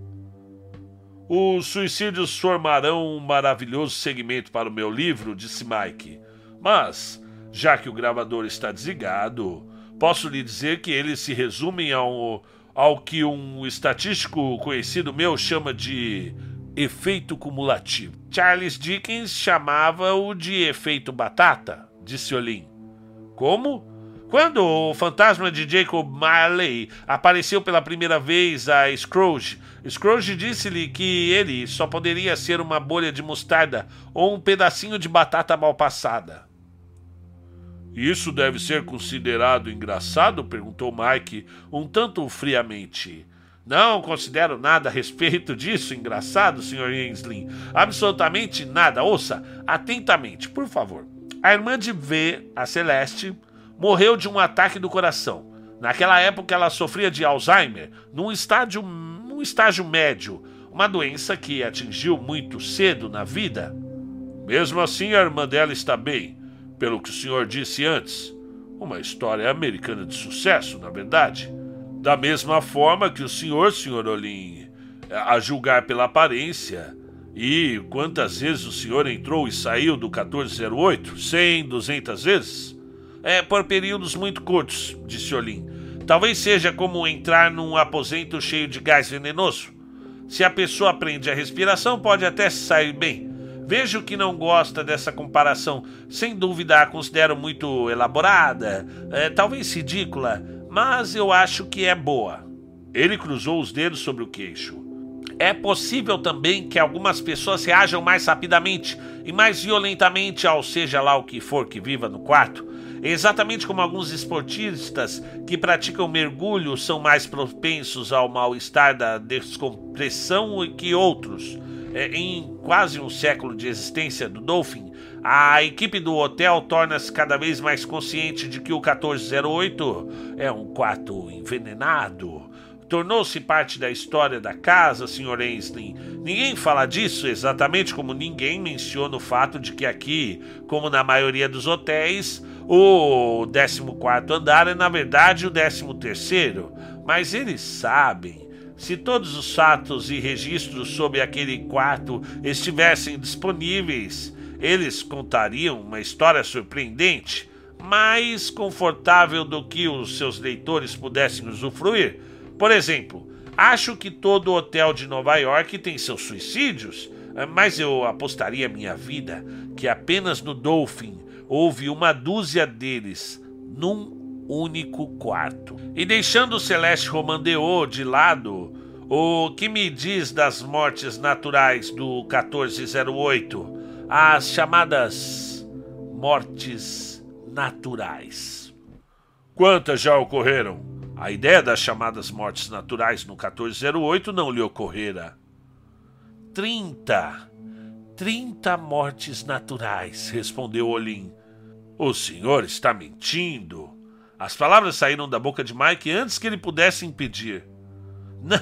Os suicídios formarão um maravilhoso segmento para o meu livro, disse Mike. Mas, já que o gravador está desligado, posso lhe dizer que eles se resumem ao, ao que um estatístico conhecido meu chama de efeito cumulativo. Charles Dickens chamava-o de efeito batata, disse Olin. Como? Quando o fantasma de Jacob Marley apareceu pela primeira vez a Scrooge, Scrooge disse-lhe que ele só poderia ser uma bolha de mostarda ou um pedacinho de batata mal passada. Isso deve ser considerado engraçado? perguntou Mike, um tanto friamente. Não considero nada a respeito disso engraçado, Sr. Ainsley. Absolutamente nada. Ouça atentamente, por favor. A irmã de V, a Celeste, morreu de um ataque do coração. Naquela época ela sofria de Alzheimer, num estágio, num estágio médio, uma doença que atingiu muito cedo na vida. Mesmo assim, a irmã dela está bem, pelo que o senhor disse antes. Uma história americana de sucesso, na verdade. Da mesma forma que o senhor, senhor Olim, a julgar pela aparência. E quantas vezes o senhor entrou e saiu do 1408? 100, 200 vezes? É, por períodos muito curtos, disse Olim. Talvez seja como entrar num aposento cheio de gás venenoso. Se a pessoa aprende a respiração, pode até sair bem. Vejo que não gosta dessa comparação. Sem dúvida a considero muito elaborada, é, talvez ridícula, mas eu acho que é boa. Ele cruzou os dedos sobre o queixo. É possível também que algumas pessoas reajam mais rapidamente e mais violentamente ao seja lá o que for que viva no quarto. Exatamente como alguns esportistas que praticam mergulho são mais propensos ao mal-estar da descompressão que outros. É, em quase um século de existência do Dolphin, a equipe do hotel torna-se cada vez mais consciente de que o 1408 é um quarto envenenado. Tornou-se parte da história da casa, Sr. Ainsley. Ninguém fala disso exatamente como ninguém menciona o fato de que aqui, como na maioria dos hotéis, o 14 andar é na verdade o 13. Mas eles sabem se todos os fatos e registros sobre aquele quarto estivessem disponíveis, eles contariam uma história surpreendente, mais confortável do que os seus leitores pudessem usufruir. Por exemplo, acho que todo hotel de Nova York tem seus suicídios, mas eu apostaria minha vida que apenas no Dolphin houve uma dúzia deles num único quarto. E deixando o Celeste Romandeo de lado, o que me diz das mortes naturais do 1408? As chamadas mortes naturais. Quantas já ocorreram? A ideia das chamadas mortes naturais no 1408 não lhe ocorrera. Trinta. Trinta mortes naturais, respondeu Olim. O senhor está mentindo. As palavras saíram da boca de Mike antes que ele pudesse impedir. Não,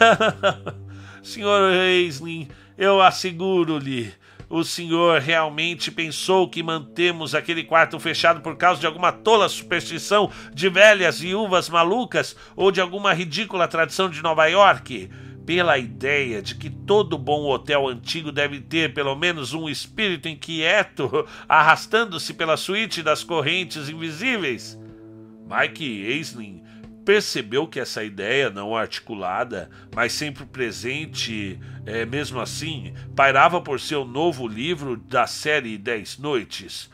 senhor Aisling, eu asseguro-lhe, o senhor realmente pensou que mantemos aquele quarto fechado por causa de alguma tola superstição de velhas viúvas malucas ou de alguma ridícula tradição de Nova York? Pela ideia de que todo bom hotel antigo deve ter pelo menos um espírito inquieto arrastando-se pela suíte das correntes invisíveis? Mike Aisling percebeu que essa ideia não articulada, mas sempre presente, é, mesmo assim, pairava por seu novo livro da série Dez Noites,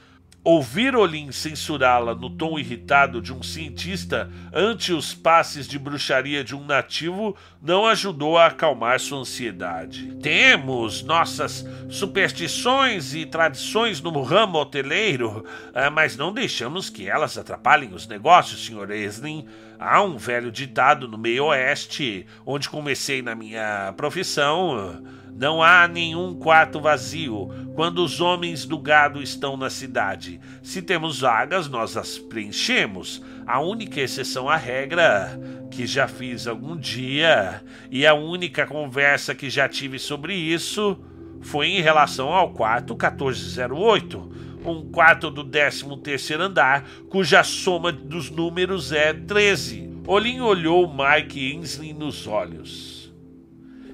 Ouvir Olin censurá-la no tom irritado de um cientista ante os passes de bruxaria de um nativo não ajudou a acalmar sua ansiedade. Temos nossas superstições e tradições no ramo hoteleiro, ah, mas não deixamos que elas atrapalhem os negócios, Sr. Eslin. Há um velho ditado no meio oeste, onde comecei na minha profissão não há nenhum quarto vazio quando os homens do gado estão na cidade. Se temos vagas, nós as preenchemos. A única exceção à regra que já fiz algum dia e a única conversa que já tive sobre isso foi em relação ao quarto 1408, um quarto do 13 terceiro andar, cuja soma dos números é 13. Olin olhou Mike Inslee nos olhos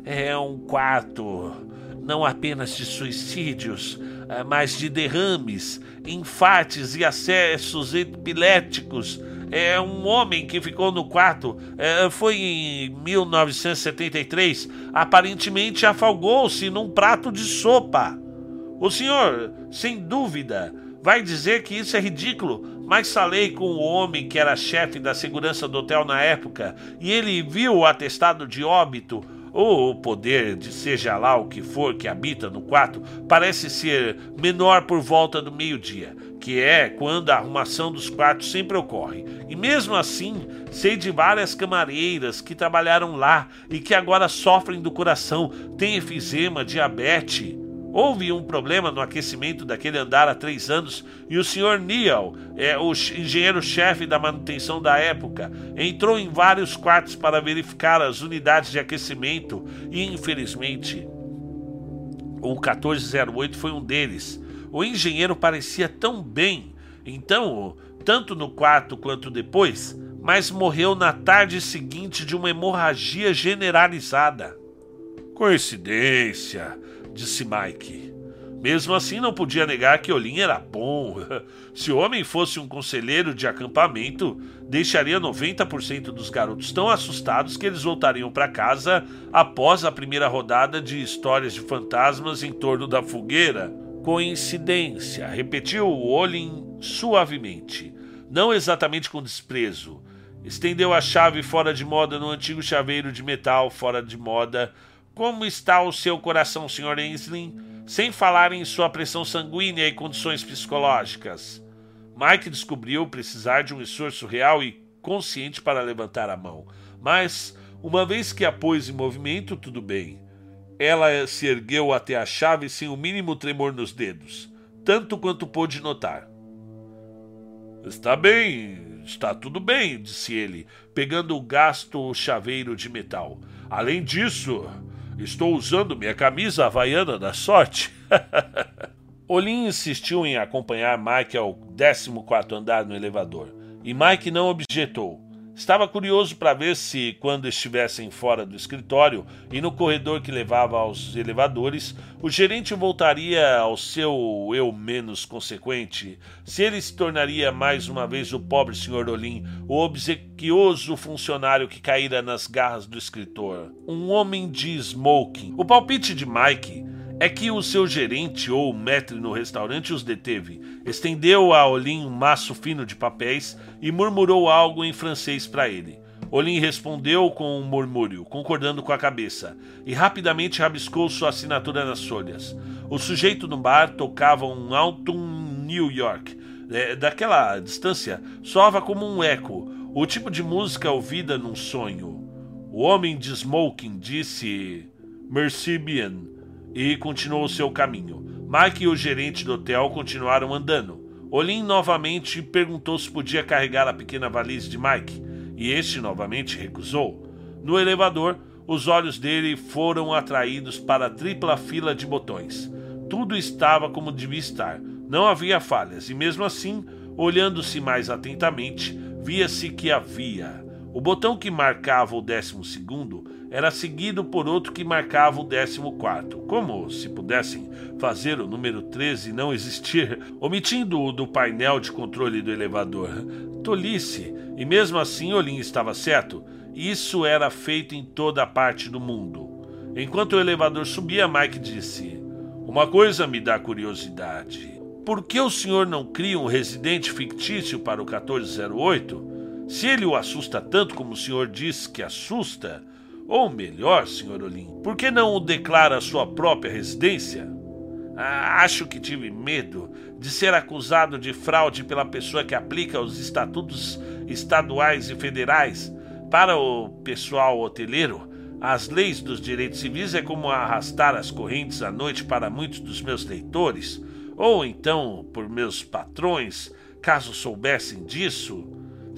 é um quarto não apenas de suicídios, eh, mas de derrames, infartes e acessos epiléticos. É um homem que ficou no quarto, é, foi em 1973, aparentemente afogou-se num prato de sopa. O senhor, sem dúvida, vai dizer que isso é ridículo, mas falei com o homem que era chefe da segurança do hotel na época e ele viu o atestado de óbito ou o poder de seja lá o que for que habita no quarto parece ser menor por volta do meio-dia, que é quando a arrumação dos quartos sempre ocorre. E mesmo assim, sei de várias camareiras que trabalharam lá e que agora sofrem do coração, têm efizema, diabetes Houve um problema no aquecimento daquele andar há três anos e o Sr. Neal, é, o engenheiro-chefe da manutenção da época, entrou em vários quartos para verificar as unidades de aquecimento e, infelizmente, o 1408 foi um deles. O engenheiro parecia tão bem, então, tanto no quarto quanto depois, mas morreu na tarde seguinte de uma hemorragia generalizada. Coincidência disse Mike. Mesmo assim, não podia negar que Olin era bom. Se o homem fosse um conselheiro de acampamento, deixaria 90% dos garotos tão assustados que eles voltariam para casa após a primeira rodada de histórias de fantasmas em torno da fogueira. Coincidência, repetiu Olin suavemente, não exatamente com desprezo. Estendeu a chave fora de moda no antigo chaveiro de metal fora de moda como está o seu coração, Sr. Ainsley? Sem falar em sua pressão sanguínea e condições psicológicas. Mike descobriu precisar de um esforço real e consciente para levantar a mão. Mas, uma vez que a pôs em movimento, tudo bem. Ela se ergueu até a chave sem o mínimo tremor nos dedos, tanto quanto pôde notar. Está bem, está tudo bem, disse ele, pegando o gasto chaveiro de metal. Além disso, Estou usando minha camisa havaiana da sorte. Olin insistiu em acompanhar Mike ao 14 andar no elevador, e Mike não objetou. Estava curioso para ver se, quando estivessem fora do escritório e no corredor que levava aos elevadores, o gerente voltaria ao seu eu menos consequente, se ele se tornaria mais uma vez o pobre Sr. Olin, o obsequioso funcionário que caíra nas garras do escritor, um homem de smoking. O palpite de Mike é que o seu gerente ou maître no restaurante os deteve, estendeu a Olin um maço fino de papéis e murmurou algo em francês para ele. Olin respondeu com um murmúrio, concordando com a cabeça, e rapidamente rabiscou sua assinatura nas folhas. O sujeito no bar tocava um Alton New York. É, daquela distância, soava como um eco, o tipo de música ouvida num sonho. O homem de smoking disse: Merci bien e continuou seu caminho. Mike e o gerente do hotel continuaram andando. Olin novamente perguntou se podia carregar a pequena valise de Mike, e este novamente recusou. No elevador, os olhos dele foram atraídos para a tripla fila de botões. Tudo estava como devia estar, não havia falhas, e mesmo assim, olhando-se mais atentamente, via-se que havia. O botão que marcava o décimo segundo era seguido por outro que marcava o décimo quarto, como se pudessem fazer o número 13 não existir, omitindo-o do painel de controle do elevador. Tolice, e mesmo assim Olin estava certo, isso era feito em toda a parte do mundo. Enquanto o elevador subia, Mike disse: Uma coisa me dá curiosidade. Por que o senhor não cria um residente fictício para o 1408? Se ele o assusta tanto como o senhor diz que assusta, ou melhor, Sr. Olim, por que não o declara sua própria residência? Ah, acho que tive medo de ser acusado de fraude pela pessoa que aplica os estatutos estaduais e federais. Para o pessoal hoteleiro, as leis dos direitos civis é como arrastar as correntes à noite para muitos dos meus leitores, ou então por meus patrões, caso soubessem disso.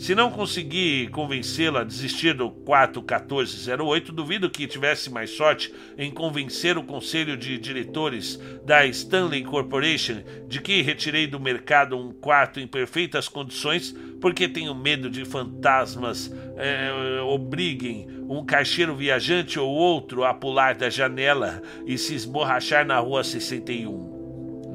Se não conseguir convencê-la a desistir do quarto 1408, duvido que tivesse mais sorte em convencer o conselho de diretores da Stanley Corporation de que retirei do mercado um quarto em perfeitas condições porque tenho medo de fantasmas é, obriguem um caixeiro viajante ou outro a pular da janela e se esborrachar na rua 61.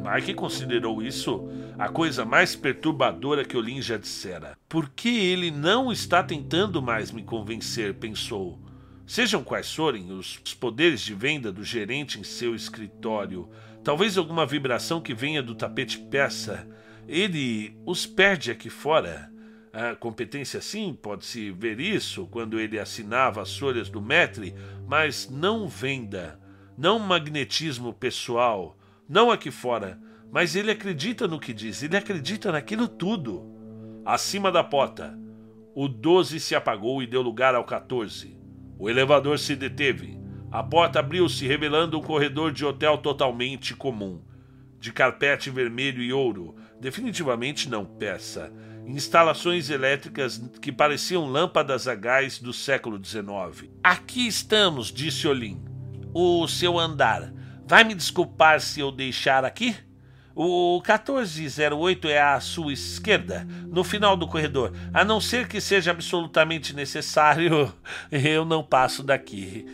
Mike considerou isso a coisa mais perturbadora que Olin já dissera. Por que ele não está tentando mais me convencer? pensou. Sejam quais forem os poderes de venda do gerente em seu escritório, talvez alguma vibração que venha do tapete peça. ele os perde aqui fora. A competência, sim, pode-se ver isso quando ele assinava as folhas do Metre, mas não venda, não magnetismo pessoal, não aqui fora. Mas ele acredita no que diz, ele acredita naquilo tudo. Acima da porta, o 12 se apagou e deu lugar ao 14. O elevador se deteve. A porta abriu-se, revelando um corredor de hotel totalmente comum, de carpete vermelho e ouro, definitivamente não peça. Instalações elétricas que pareciam lâmpadas a gás do século XIX. Aqui estamos, disse Olim. O seu andar. Vai me desculpar se eu deixar aqui? O 1408 é à sua esquerda, no final do corredor. A não ser que seja absolutamente necessário, eu não passo daqui.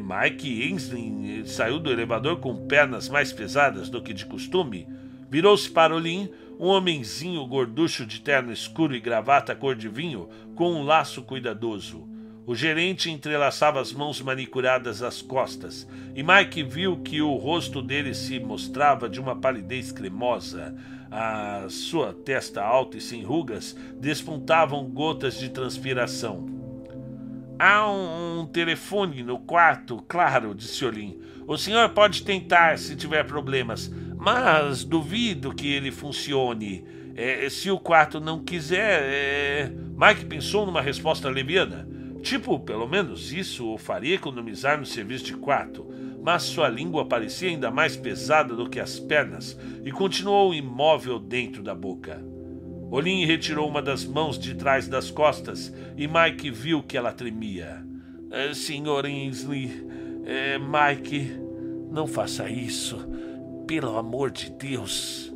Mike Ainsley saiu do elevador com pernas mais pesadas do que de costume. Virou-se para Olin, um homenzinho gorducho de terno escuro e gravata cor de vinho, com um laço cuidadoso. O gerente entrelaçava as mãos manicuradas às costas, e Mike viu que o rosto dele se mostrava de uma palidez cremosa. A sua testa alta e sem rugas despontavam gotas de transpiração. Há um, um telefone no quarto, claro, disse Olim. O senhor pode tentar se tiver problemas, mas duvido que ele funcione. É, se o quarto não quiser. É... Mike pensou numa resposta leviana. Tipo, pelo menos isso o faria economizar no serviço de quarto, mas sua língua parecia ainda mais pesada do que as pernas e continuou imóvel dentro da boca. Olin retirou uma das mãos de trás das costas e Mike viu que ela tremia. É, Senhor Ainsley, é, Mike, não faça isso. Pelo amor de Deus.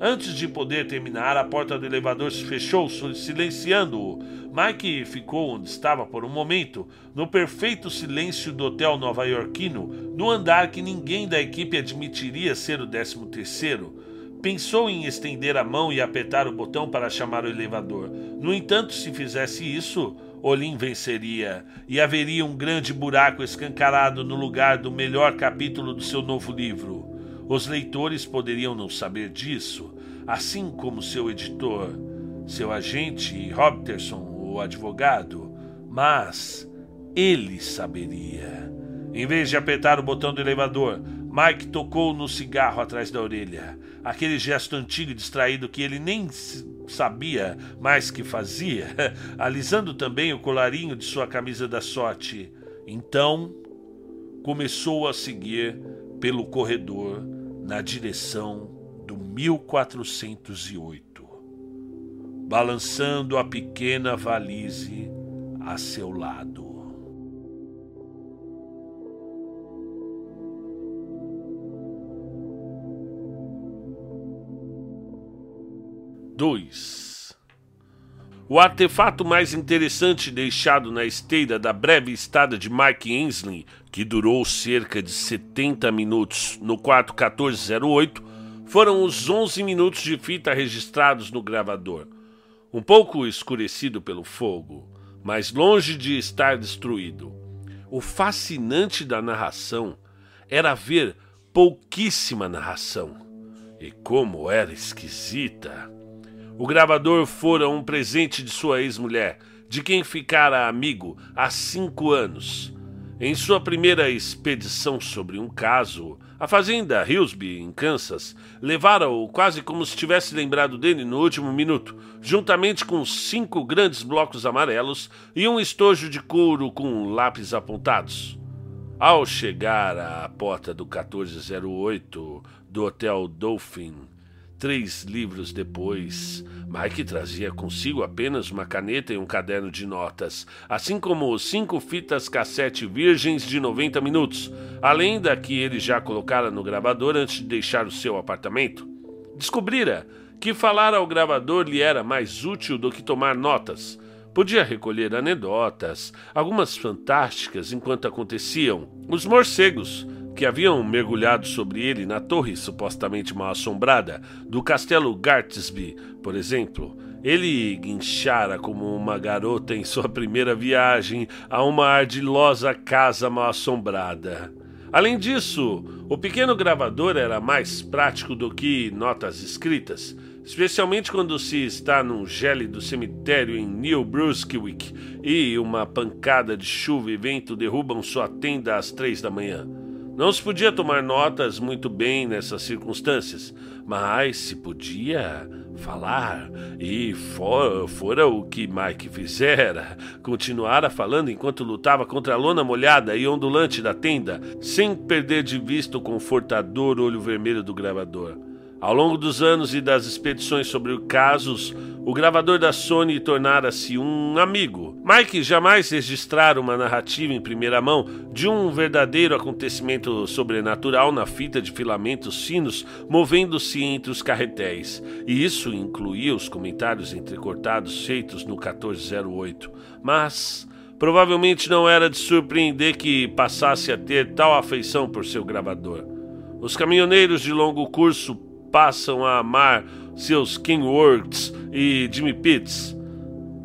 Antes de poder terminar, a porta do elevador se fechou, silenciando-o. Mike ficou onde estava por um momento, no perfeito silêncio do hotel nova-iorquino, no andar que ninguém da equipe admitiria ser o décimo terceiro. Pensou em estender a mão e apertar o botão para chamar o elevador. No entanto, se fizesse isso, Olim venceria e haveria um grande buraco escancarado no lugar do melhor capítulo do seu novo livro. Os leitores poderiam não saber disso, assim como seu editor, seu agente Robertson, o advogado, mas ele saberia. Em vez de apertar o botão do elevador, Mike tocou no cigarro atrás da orelha, aquele gesto antigo e distraído que ele nem sabia mais que fazia, alisando também o colarinho de sua camisa da sorte. Então, começou a seguir pelo corredor na direção do 1408, balançando a pequena valise a seu lado. Dois. O artefato mais interessante deixado na esteira da breve estada de Mike Ainsley que durou cerca de 70 minutos no quarto 1408, foram os 11 minutos de fita registrados no gravador. Um pouco escurecido pelo fogo, mas longe de estar destruído. O fascinante da narração era ver pouquíssima narração. E como era esquisita! O gravador fora um presente de sua ex-mulher, de quem ficara amigo há cinco anos em sua primeira expedição sobre um caso, a fazenda Hillsby, em Kansas, levara-o quase como se tivesse lembrado dele no último minuto, juntamente com cinco grandes blocos amarelos e um estojo de couro com lápis apontados. Ao chegar à porta do 1408 do Hotel Dolphin, Três livros depois, Mike trazia consigo apenas uma caneta e um caderno de notas, assim como cinco fitas cassete virgens de 90 minutos, além da que ele já colocara no gravador antes de deixar o seu apartamento. Descobrira que falar ao gravador lhe era mais útil do que tomar notas. Podia recolher anedotas, algumas fantásticas enquanto aconteciam. Os morcegos, que haviam mergulhado sobre ele na torre supostamente mal assombrada do castelo Gartsby, por exemplo. Ele guinchara como uma garota em sua primeira viagem a uma ardilosa casa mal assombrada. Além disso, o pequeno gravador era mais prático do que notas escritas. especialmente quando se está num gélido cemitério em New Brunswick e uma pancada de chuva e vento derrubam sua tenda às três da manhã. Não se podia tomar notas muito bem nessas circunstâncias, mas se podia falar, e for, fora o que Mike fizera, continuara falando enquanto lutava contra a lona molhada e ondulante da tenda, sem perder de vista o confortador olho vermelho do gravador. Ao longo dos anos e das expedições sobre casos, o gravador da Sony tornara-se um amigo. Mike jamais registrara uma narrativa em primeira mão de um verdadeiro acontecimento sobrenatural na fita de filamentos finos movendo-se entre os carretéis, e isso incluía os comentários entrecortados feitos no 1408. Mas provavelmente não era de surpreender que passasse a ter tal afeição por seu gravador. Os caminhoneiros de longo curso passam a amar seus Kingworths e Jimmy Pitts.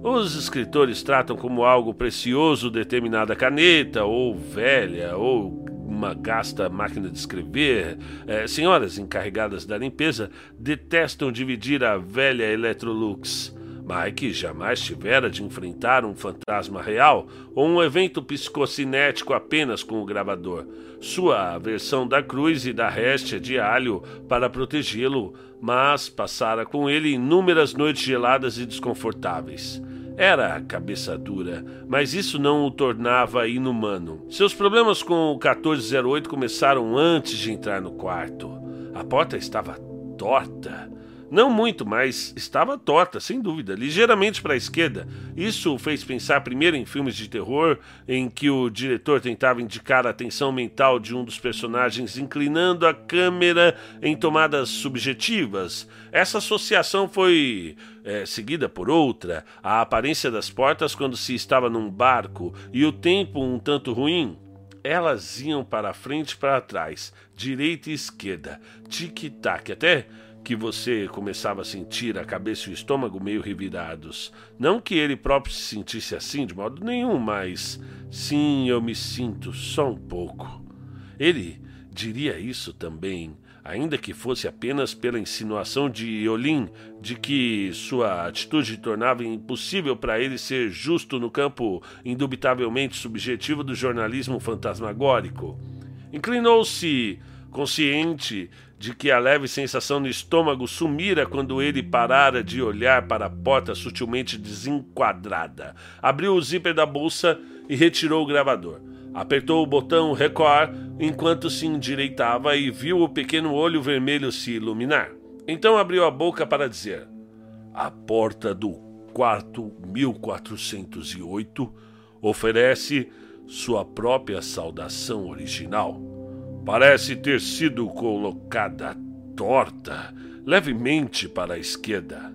Os escritores tratam como algo precioso determinada caneta, ou velha, ou uma gasta máquina de escrever. É, senhoras encarregadas da limpeza detestam dividir a velha Electrolux. Mike jamais tivera de enfrentar um fantasma real ou um evento psicocinético apenas com o gravador. Sua versão da cruz e da réstia de alho para protegê-lo, mas passara com ele inúmeras noites geladas e desconfortáveis. Era cabeça dura, mas isso não o tornava inumano. Seus problemas com o 1408 começaram antes de entrar no quarto. A porta estava torta não muito, mas estava torta, sem dúvida, ligeiramente para a esquerda. Isso fez pensar primeiro em filmes de terror, em que o diretor tentava indicar a atenção mental de um dos personagens inclinando a câmera em tomadas subjetivas. Essa associação foi é, seguida por outra, a aparência das portas quando se estava num barco e o tempo um tanto ruim. Elas iam para frente e para trás, direita e esquerda, tic-tac, até que você começava a sentir a cabeça e o estômago meio revirados. Não que ele próprio se sentisse assim de modo nenhum, mas sim, eu me sinto só um pouco. Ele diria isso também, ainda que fosse apenas pela insinuação de Olin de que sua atitude tornava impossível para ele ser justo no campo indubitavelmente subjetivo do jornalismo fantasmagórico. Inclinou-se consciente de que a leve sensação no estômago sumira quando ele parara de olhar para a porta sutilmente desenquadrada. Abriu o zíper da bolsa e retirou o gravador. Apertou o botão record enquanto se endireitava e viu o pequeno olho vermelho se iluminar. Então abriu a boca para dizer: A porta do quarto 1408 oferece sua própria saudação original. Parece ter sido colocada torta, levemente para a esquerda.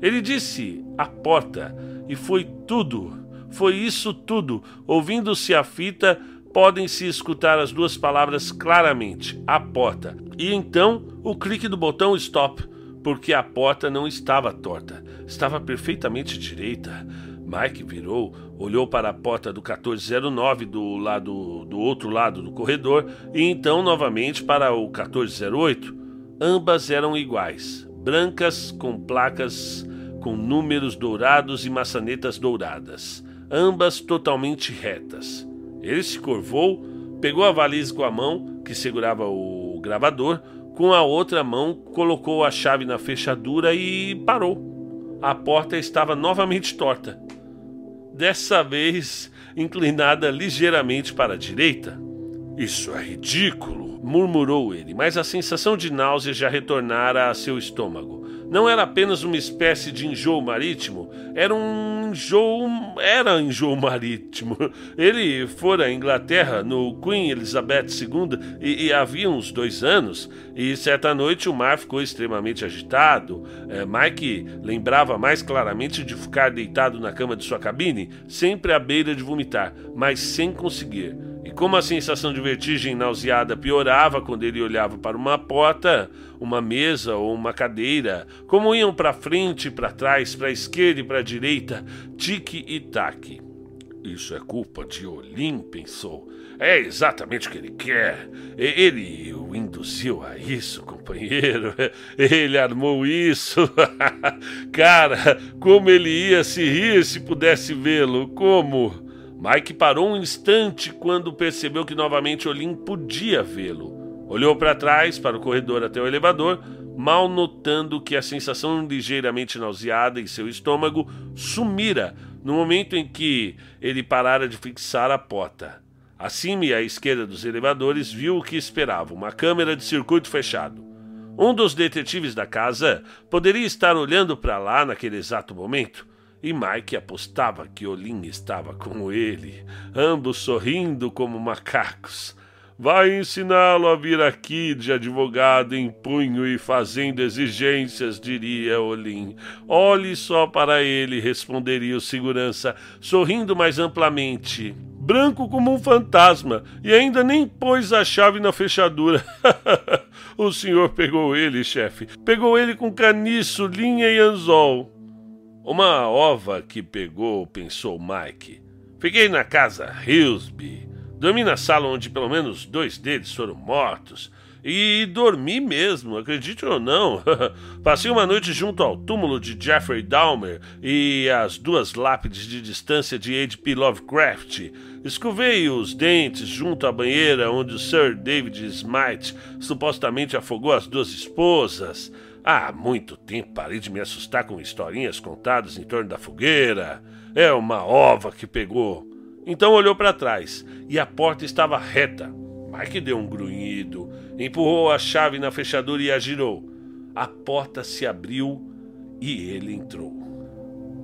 Ele disse a porta, e foi tudo, foi isso tudo. Ouvindo-se a fita, podem-se escutar as duas palavras claramente: a porta. E então o clique do botão stop, porque a porta não estava torta, estava perfeitamente direita. Mike virou, olhou para a porta do 1409 do lado do outro lado do corredor e então novamente para o 1408. Ambas eram iguais, brancas com placas com números dourados e maçanetas douradas, ambas totalmente retas. Ele se curvou, pegou a valise com a mão que segurava o gravador, com a outra mão colocou a chave na fechadura e parou. A porta estava novamente torta dessa vez inclinada ligeiramente para a direita. Isso é ridículo, murmurou ele, mas a sensação de náusea já retornara a seu estômago. Não era apenas uma espécie de enjoo marítimo, era um enjoo. era enjoo marítimo. Ele fora à Inglaterra no Queen Elizabeth II e, e havia uns dois anos, e certa noite o mar ficou extremamente agitado. É, Mike lembrava mais claramente de ficar deitado na cama de sua cabine, sempre à beira de vomitar, mas sem conseguir. Como a sensação de vertigem nauseada piorava quando ele olhava para uma porta, uma mesa ou uma cadeira, como iam para frente e para trás, para a esquerda e para a direita, tique e taque. Isso é culpa de Olim, pensou. É exatamente o que ele quer. Ele o induziu a isso, companheiro. Ele armou isso. Cara, como ele ia se rir se pudesse vê-lo. Como? Mike parou um instante quando percebeu que novamente Olim podia vê-lo. Olhou para trás, para o corredor até o elevador, mal notando que a sensação ligeiramente nauseada em seu estômago sumira no momento em que ele parara de fixar a porta. Acima e à esquerda dos elevadores viu o que esperava: uma câmera de circuito fechado. Um dos detetives da casa poderia estar olhando para lá naquele exato momento, e Mike apostava que Olin estava com ele, ambos sorrindo como macacos. Vai ensiná-lo a vir aqui de advogado em punho e fazendo exigências, diria Olim. Olhe só para ele, responderia o segurança, sorrindo mais amplamente. Branco como um fantasma, e ainda nem pôs a chave na fechadura. o senhor pegou ele, chefe. Pegou ele com caniço, linha e anzol. Uma ova que pegou, pensou Mike. Fiquei na casa Hillsby Dormi na sala onde pelo menos dois deles foram mortos. E dormi mesmo, acredite ou não. Passei uma noite junto ao túmulo de Jeffrey Dahmer e as duas lápides de distância de H.P. Lovecraft. Escovei os dentes junto à banheira onde o Sir David Smite supostamente afogou as duas esposas. Há muito tempo parei de me assustar com historinhas contadas em torno da fogueira. É uma ova que pegou. Então olhou para trás e a porta estava reta. Mike deu um grunhido, empurrou a chave na fechadura e a girou. A porta se abriu e ele entrou.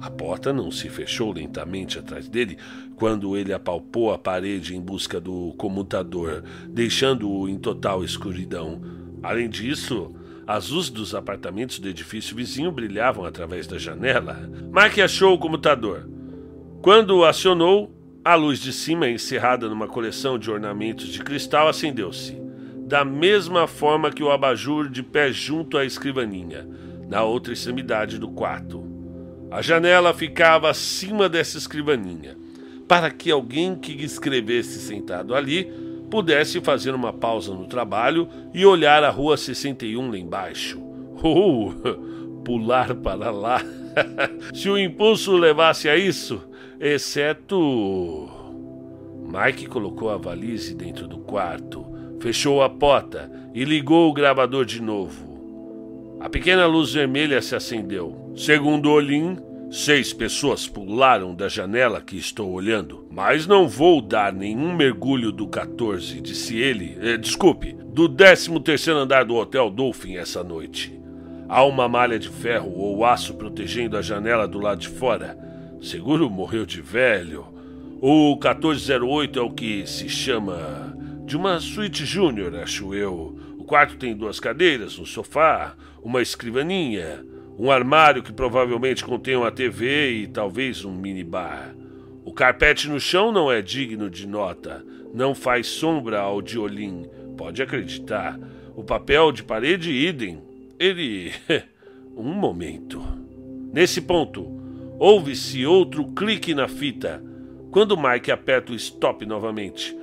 A porta não se fechou lentamente atrás dele quando ele apalpou a parede em busca do comutador, deixando-o em total escuridão. Além disso, as luzes dos apartamentos do edifício vizinho brilhavam através da janela. Mike achou o comutador. Quando o acionou, a luz de cima, encerrada numa coleção de ornamentos de cristal, acendeu-se, da mesma forma que o abajur de pé junto à escrivaninha, na outra extremidade do quarto. A janela ficava acima dessa escrivaninha, para que alguém que escrevesse sentado ali pudesse fazer uma pausa no trabalho e olhar a rua 61 lá embaixo. Uh, pular para lá. Se o impulso levasse a isso, exceto. Mike colocou a valise dentro do quarto, fechou a porta e ligou o gravador de novo. A pequena luz vermelha se acendeu. Segundo Olin, seis pessoas pularam da janela que estou olhando. Mas não vou dar nenhum mergulho do 14, disse ele. Eh, desculpe, do 13 terceiro andar do Hotel Dolphin essa noite. Há uma malha de ferro ou aço protegendo a janela do lado de fora. Seguro morreu de velho. O 1408 é o que se chama de uma suíte júnior, acho eu. O quarto tem duas cadeiras, um sofá, uma escrivaninha, um armário que provavelmente contém uma TV e talvez um minibar. O carpete no chão não é digno de nota, não faz sombra ao diolim, pode acreditar. O papel de parede idem. Ele. um momento. Nesse ponto, Ouve-se outro clique na fita. Quando Mike aperta o stop novamente,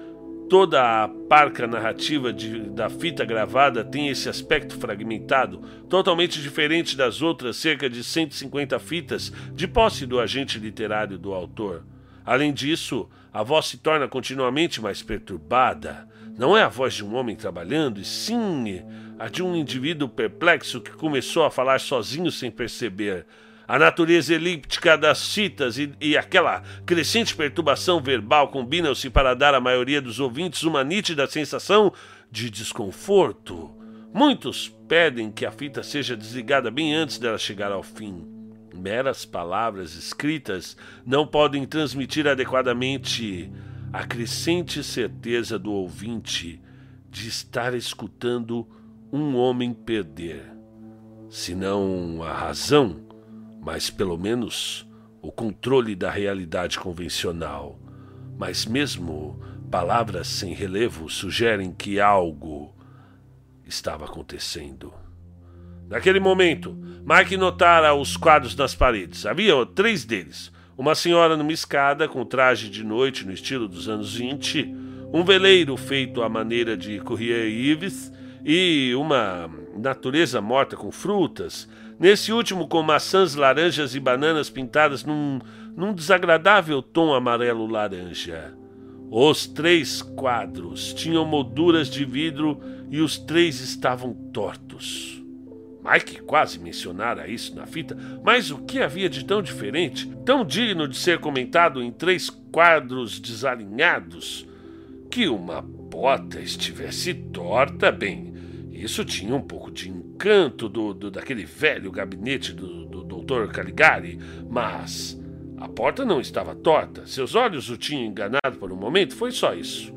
toda a parca narrativa de, da fita gravada tem esse aspecto fragmentado, totalmente diferente das outras cerca de 150 fitas de posse do agente literário do autor. Além disso, a voz se torna continuamente mais perturbada. Não é a voz de um homem trabalhando, e sim a de um indivíduo perplexo que começou a falar sozinho sem perceber a natureza elíptica das citas e, e aquela crescente perturbação verbal combinam-se para dar à maioria dos ouvintes uma nítida sensação de desconforto. Muitos pedem que a fita seja desligada bem antes dela chegar ao fim. Meras palavras escritas não podem transmitir adequadamente a crescente certeza do ouvinte de estar escutando um homem perder, senão a razão mas pelo menos o controle da realidade convencional. Mas mesmo palavras sem relevo sugerem que algo estava acontecendo. Naquele momento, Mike notara os quadros nas paredes. Havia três deles. uma senhora numa escada com traje de noite no estilo dos anos 20, um veleiro feito à maneira de Courrier Ives e uma natureza morta com frutas, nesse último com maçãs, laranjas e bananas pintadas num, num desagradável tom amarelo-laranja. Os três quadros tinham molduras de vidro e os três estavam tortos. Mike quase mencionara isso na fita, mas o que havia de tão diferente, tão digno de ser comentado em três quadros desalinhados? Que uma bota estivesse torta, bem, isso tinha um pouco de encanto do, do daquele velho gabinete do, do Dr. Caligari, mas a porta não estava torta. Seus olhos o tinham enganado por um momento, foi só isso.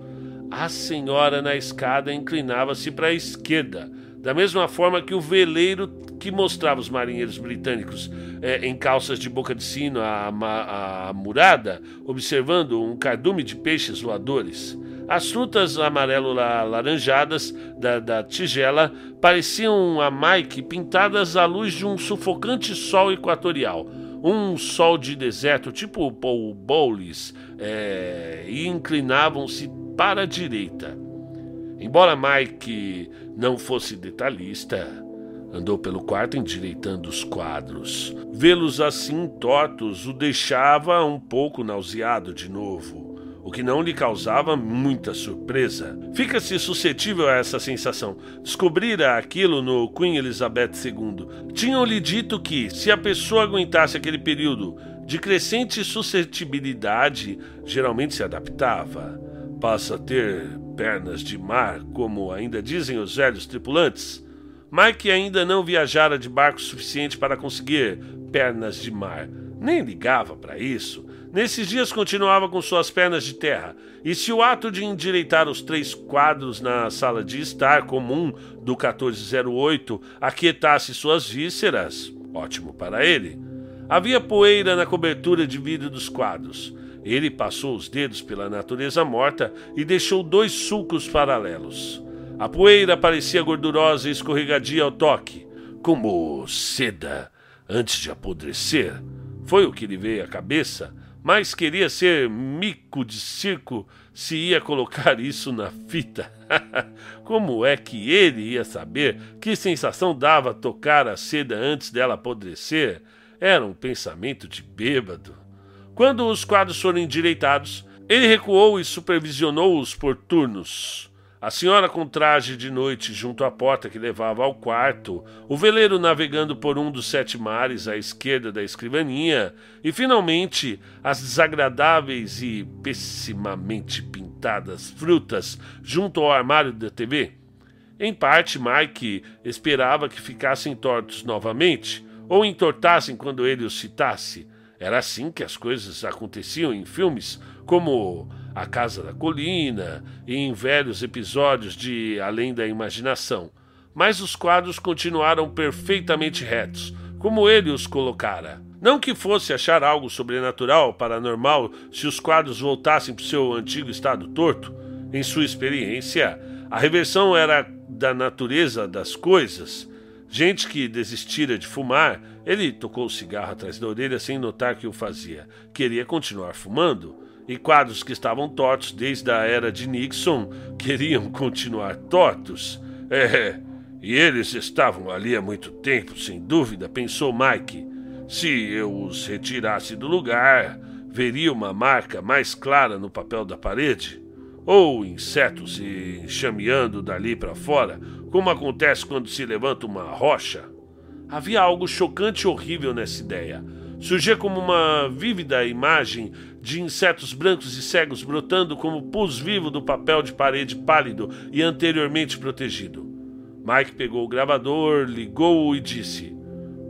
A senhora na escada inclinava-se para a esquerda, da mesma forma que o veleiro que mostrava os marinheiros britânicos é, em calças de boca de sino à murada, observando um cardume de peixes voadores. As frutas amarelo-laranjadas da, da, tigela pareciam a Mike pintadas à luz de um sufocante sol equatorial. Um sol de deserto, tipo o Bowles, é, e inclinavam-se para a direita. Embora Mike não fosse detalhista, andou pelo quarto endireitando os quadros. Vê-los assim tortos o deixava um pouco nauseado de novo, o que não lhe causava muita surpresa. Fica-se suscetível a essa sensação. Descobrira aquilo no Queen Elizabeth II. Tinham-lhe dito que, se a pessoa aguentasse aquele período de crescente suscetibilidade, geralmente se adaptava. Passa a ter pernas de mar, como ainda dizem os velhos tripulantes. Mike ainda não viajara de barco suficiente para conseguir pernas de mar. Nem ligava para isso. Nesses dias continuava com suas pernas de terra, e se o ato de endireitar os três quadros na sala de estar comum do 1408 aquietasse suas vísceras, ótimo para ele. Havia poeira na cobertura de vidro dos quadros. Ele passou os dedos pela natureza morta e deixou dois sulcos paralelos. A poeira parecia gordurosa e escorregadia ao toque, como seda antes de apodrecer. Foi o que lhe veio à cabeça, mas queria ser mico de circo se ia colocar isso na fita. Como é que ele ia saber que sensação dava tocar a seda antes dela apodrecer? Era um pensamento de bêbado. Quando os quadros foram endireitados, ele recuou e supervisionou-os por turnos. A senhora com traje de noite junto à porta que levava ao quarto, o veleiro navegando por um dos sete mares à esquerda da escrivaninha, e finalmente as desagradáveis e pessimamente pintadas frutas junto ao armário da TV. Em parte, Mike esperava que ficassem tortos novamente, ou entortassem quando ele os citasse era assim que as coisas aconteciam em filmes como A Casa da Colina e em velhos episódios de Além da Imaginação. Mas os quadros continuaram perfeitamente retos, como ele os colocara. Não que fosse achar algo sobrenatural, paranormal, se os quadros voltassem para o seu antigo estado torto. Em sua experiência, a reversão era da natureza das coisas Gente que desistira de fumar, ele tocou o cigarro atrás da orelha sem notar que o fazia. Queria continuar fumando. E quadros que estavam tortos desde a era de Nixon queriam continuar tortos. É, e eles estavam ali há muito tempo, sem dúvida, pensou Mike. Se eu os retirasse do lugar, veria uma marca mais clara no papel da parede ou insetos e enxameando dali para fora, como acontece quando se levanta uma rocha. Havia algo chocante e horrível nessa ideia. Surgia como uma vívida imagem de insetos brancos e cegos brotando como pus vivo do papel de parede pálido e anteriormente protegido. Mike pegou o gravador, ligou-o e disse: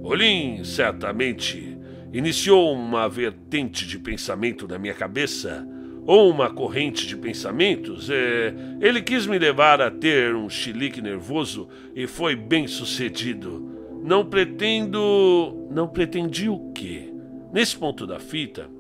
Olim, certamente, iniciou uma vertente de pensamento na minha cabeça ou uma corrente de pensamentos, é, ele quis me levar a ter um chilique nervoso e foi bem sucedido. Não pretendo. Não pretendi o quê? Nesse ponto da fita,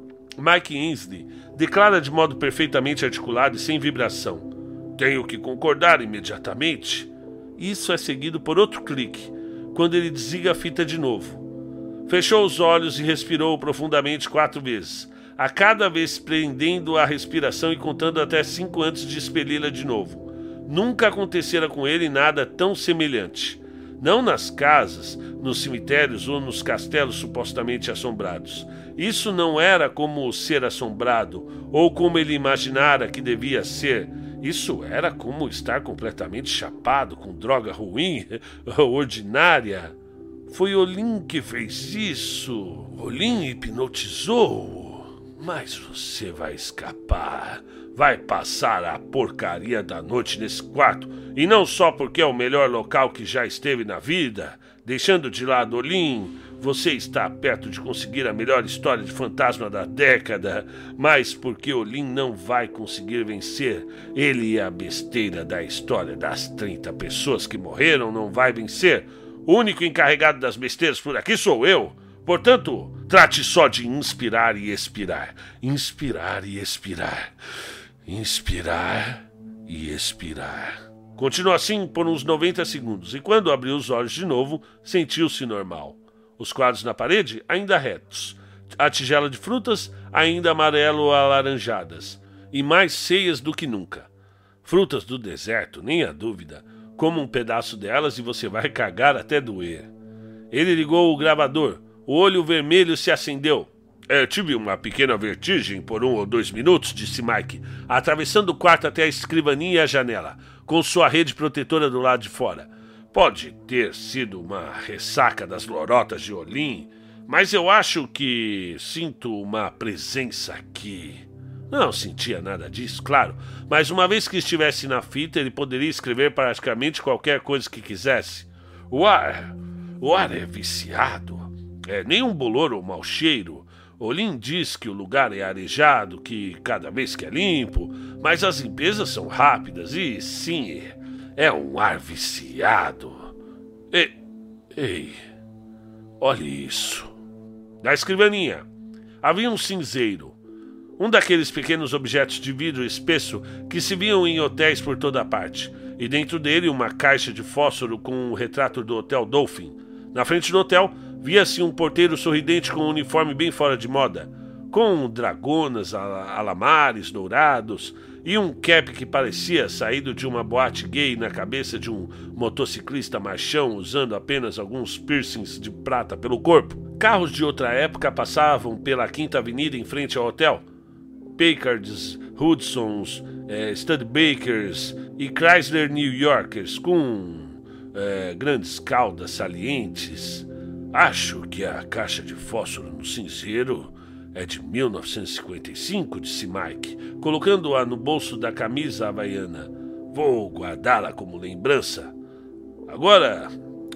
Mike Ainsley declara de modo perfeitamente articulado e sem vibração: Tenho que concordar imediatamente. Isso é seguido por outro clique, quando ele desliga a fita de novo. Fechou os olhos e respirou profundamente quatro vezes, a cada vez prendendo a respiração e contando até cinco antes de expeli-la de novo. Nunca acontecera com ele nada tão semelhante. Não nas casas, nos cemitérios ou nos castelos supostamente assombrados. Isso não era como ser assombrado ou como ele imaginara que devia ser. Isso era como estar completamente chapado com droga ruim, ordinária. Foi Olim que fez isso. Olim hipnotizou. Mas você vai escapar. Vai passar a porcaria da noite nesse quarto. E não só porque é o melhor local que já esteve na vida. Deixando de lado Olim, você está perto de conseguir a melhor história de fantasma da década. Mas porque Olim não vai conseguir vencer. Ele é a besteira da história das 30 pessoas que morreram não vai vencer. O único encarregado das besteiras por aqui sou eu. Portanto, trate só de inspirar e expirar. Inspirar e expirar. Inspirar e expirar. Continuou assim por uns 90 segundos e quando abriu os olhos de novo, sentiu-se normal. Os quadros na parede ainda retos, a tigela de frutas ainda amarelo-alaranjadas e mais cheias do que nunca. Frutas do deserto, nem a dúvida Coma um pedaço delas e você vai cagar até doer. Ele ligou o gravador. O olho vermelho se acendeu. É, tive uma pequena vertigem por um ou dois minutos, disse Mike, atravessando o quarto até a escrivaninha e a janela, com sua rede protetora do lado de fora. Pode ter sido uma ressaca das lorotas de Olim, mas eu acho que sinto uma presença aqui. Não sentia nada disso, claro, mas uma vez que estivesse na fita, ele poderia escrever praticamente qualquer coisa que quisesse. O ar. O ar é viciado. É nem um bolor ou mau cheiro. Olim diz que o lugar é arejado, que cada vez que é limpo, mas as limpezas são rápidas e, sim, é um ar viciado. E, ei, olhe isso. Na escrivaninha havia um cinzeiro um daqueles pequenos objetos de vidro espesso que se viam em hotéis por toda parte, e dentro dele uma caixa de fósforo com um retrato do Hotel Dolphin. Na frente do hotel via-se um porteiro sorridente com um uniforme bem fora de moda, com dragonas, alamares dourados e um cap que parecia saído de uma boate gay na cabeça de um motociclista machão usando apenas alguns piercings de prata pelo corpo. Carros de outra época passavam pela Quinta Avenida em frente ao hotel, Packards, Hudsons, é, Studebakers e Chrysler New Yorkers com é, grandes caudas salientes. Acho que a caixa de fósforo no cinzeiro é de 1955, disse Mike, colocando-a no bolso da camisa havaiana. Vou guardá-la como lembrança. Agora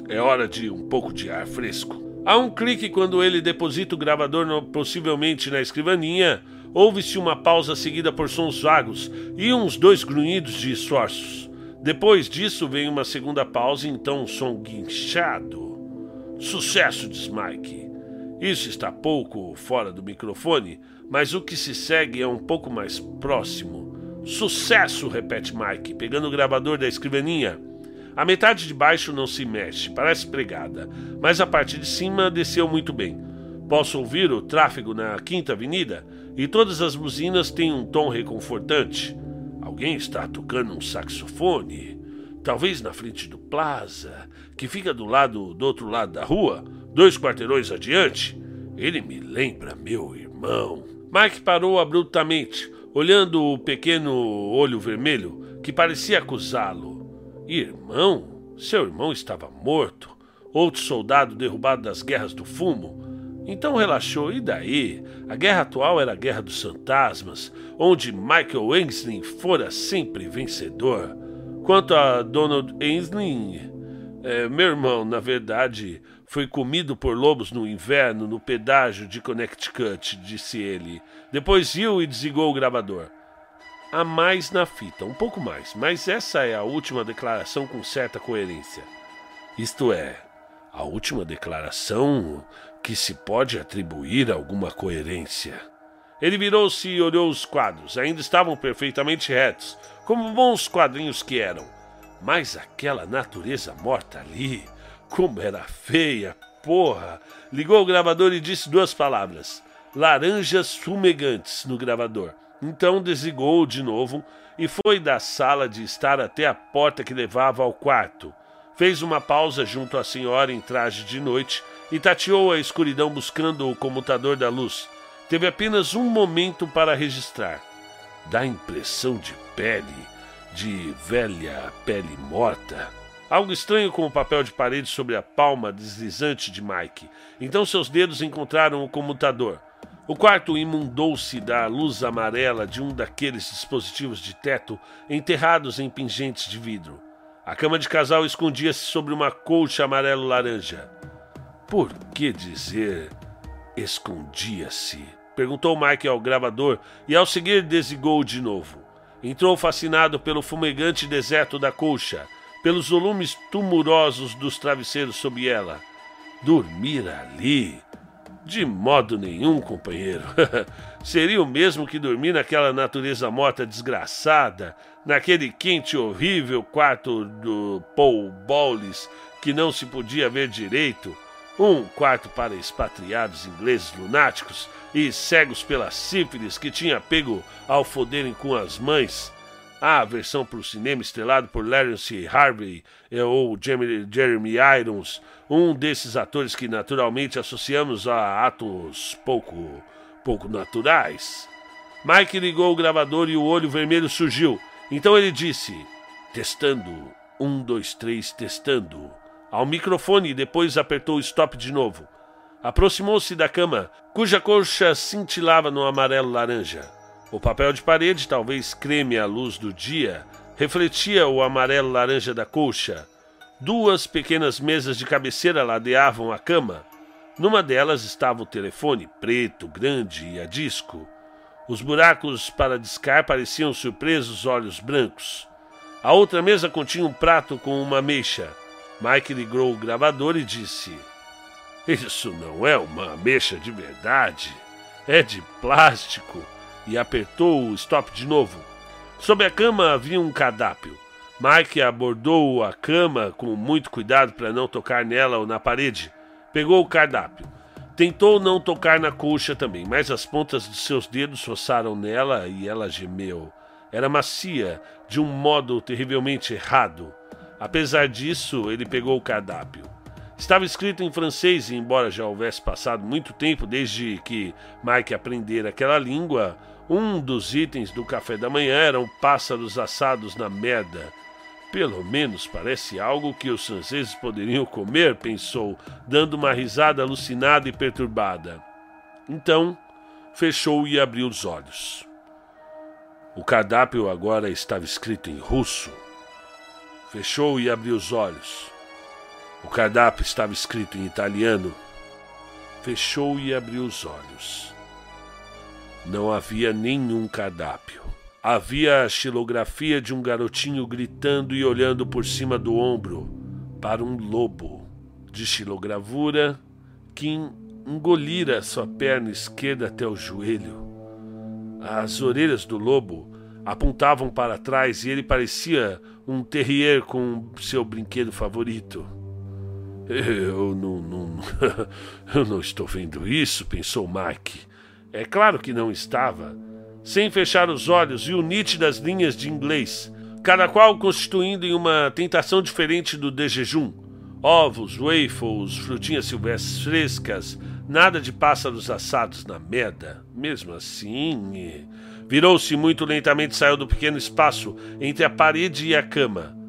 é hora de um pouco de ar fresco. Há um clique quando ele deposita o gravador no, possivelmente na escrivaninha Houve-se uma pausa seguida por sons vagos e uns dois grunhidos de esforços. Depois disso vem uma segunda pausa e então um som guinchado. Sucesso, diz Mike. Isso está pouco fora do microfone, mas o que se segue é um pouco mais próximo. Sucesso, repete Mike, pegando o gravador da escrivaninha. A metade de baixo não se mexe, parece pregada, mas a parte de cima desceu muito bem. Posso ouvir o tráfego na Quinta Avenida? e todas as buzinas têm um tom reconfortante. Alguém está tocando um saxofone, talvez na frente do Plaza, que fica do lado do outro lado da rua, dois quarteirões adiante. Ele me lembra meu irmão. Mike parou abruptamente, olhando o pequeno olho vermelho que parecia acusá-lo. Irmão? Seu irmão estava morto. Outro soldado derrubado das guerras do fumo. Então relaxou, e daí? A guerra atual era a guerra dos fantasmas, onde Michael Ainsley fora sempre vencedor. Quanto a Donald Ainsley, é, meu irmão, na verdade, foi comido por lobos no inverno no pedágio de Connecticut, disse ele. Depois viu e desligou o gravador. Há mais na fita, um pouco mais, mas essa é a última declaração com certa coerência. Isto é, a última declaração que se pode atribuir alguma coerência. Ele virou-se e olhou os quadros. Ainda estavam perfeitamente retos, como bons quadrinhos que eram. Mas aquela natureza morta ali, como era feia, porra! Ligou o gravador e disse duas palavras: laranjas fumegantes no gravador. Então desligou de novo e foi da sala de estar até a porta que levava ao quarto. Fez uma pausa junto à senhora em traje de noite e tateou a escuridão buscando o comutador da luz. Teve apenas um momento para registrar. Dá impressão de pele, de velha pele morta. Algo estranho com o papel de parede sobre a palma deslizante de Mike. Então seus dedos encontraram o comutador. O quarto imundou-se da luz amarela de um daqueles dispositivos de teto enterrados em pingentes de vidro. A cama de casal escondia-se sobre uma colcha amarelo-laranja. Por que dizer escondia-se? Perguntou Mike ao gravador e, ao seguir, desligou de novo. Entrou fascinado pelo fumegante deserto da colcha, pelos volumes tumorosos dos travesseiros sob ela. Dormir ali de modo nenhum, companheiro. Seria o mesmo que dormir naquela natureza morta desgraçada, naquele quente horrível quarto do Paul Bowles que não se podia ver direito. Um quarto para expatriados ingleses lunáticos e cegos pela sífilis que tinha pego ao foderem com as mães. A versão para o cinema estrelado por Lawrence Harvey ou Jeremy Irons, um desses atores que naturalmente associamos a atos pouco, pouco naturais. Mike ligou o gravador e o olho vermelho surgiu. Então ele disse: Testando. Um, dois, três, testando. Ao microfone e depois apertou o stop de novo. Aproximou-se da cama, cuja colcha cintilava no amarelo laranja. O papel de parede, talvez creme à luz do dia, refletia o amarelo laranja da colcha. Duas pequenas mesas de cabeceira ladeavam a cama. Numa delas estava o telefone, preto, grande e a disco. Os buracos para discar pareciam surpresos olhos brancos. A outra mesa continha um prato com uma ameixa. Mike ligou o gravador e disse: Isso não é uma ameixa de verdade. É de plástico e apertou o stop de novo. Sob a cama havia um cardápio. Mike abordou a cama com muito cuidado para não tocar nela ou na parede. Pegou o cardápio. Tentou não tocar na colcha também, mas as pontas de seus dedos roçaram nela e ela gemeu. Era macia, de um modo terrivelmente errado. Apesar disso, ele pegou o cardápio. Estava escrito em francês e, embora já houvesse passado muito tempo desde que Mike aprendera aquela língua, um dos itens do café da manhã eram pássaros assados na merda. Pelo menos parece algo que os franceses poderiam comer, pensou, dando uma risada alucinada e perturbada. Então, fechou e abriu os olhos. O cardápio agora estava escrito em russo. Fechou e abriu os olhos. O cardápio estava escrito em italiano. Fechou e abriu os olhos. Não havia nenhum cardápio. Havia a xilografia de um garotinho gritando e olhando por cima do ombro para um lobo de xilogravura que engolira sua perna esquerda até o joelho. As orelhas do lobo apontavam para trás e ele parecia um terrier com seu brinquedo favorito. Eu não, não, eu não estou vendo isso, pensou Mike. É claro que não estava. Sem fechar os olhos, viu nítidas linhas de inglês, cada qual constituindo em uma tentação diferente do de jejum. Ovos, waffles, frutinhas silvestres frescas, nada de pássaros assados na merda. Mesmo assim. Virou-se muito lentamente e saiu do pequeno espaço entre a parede e a cama.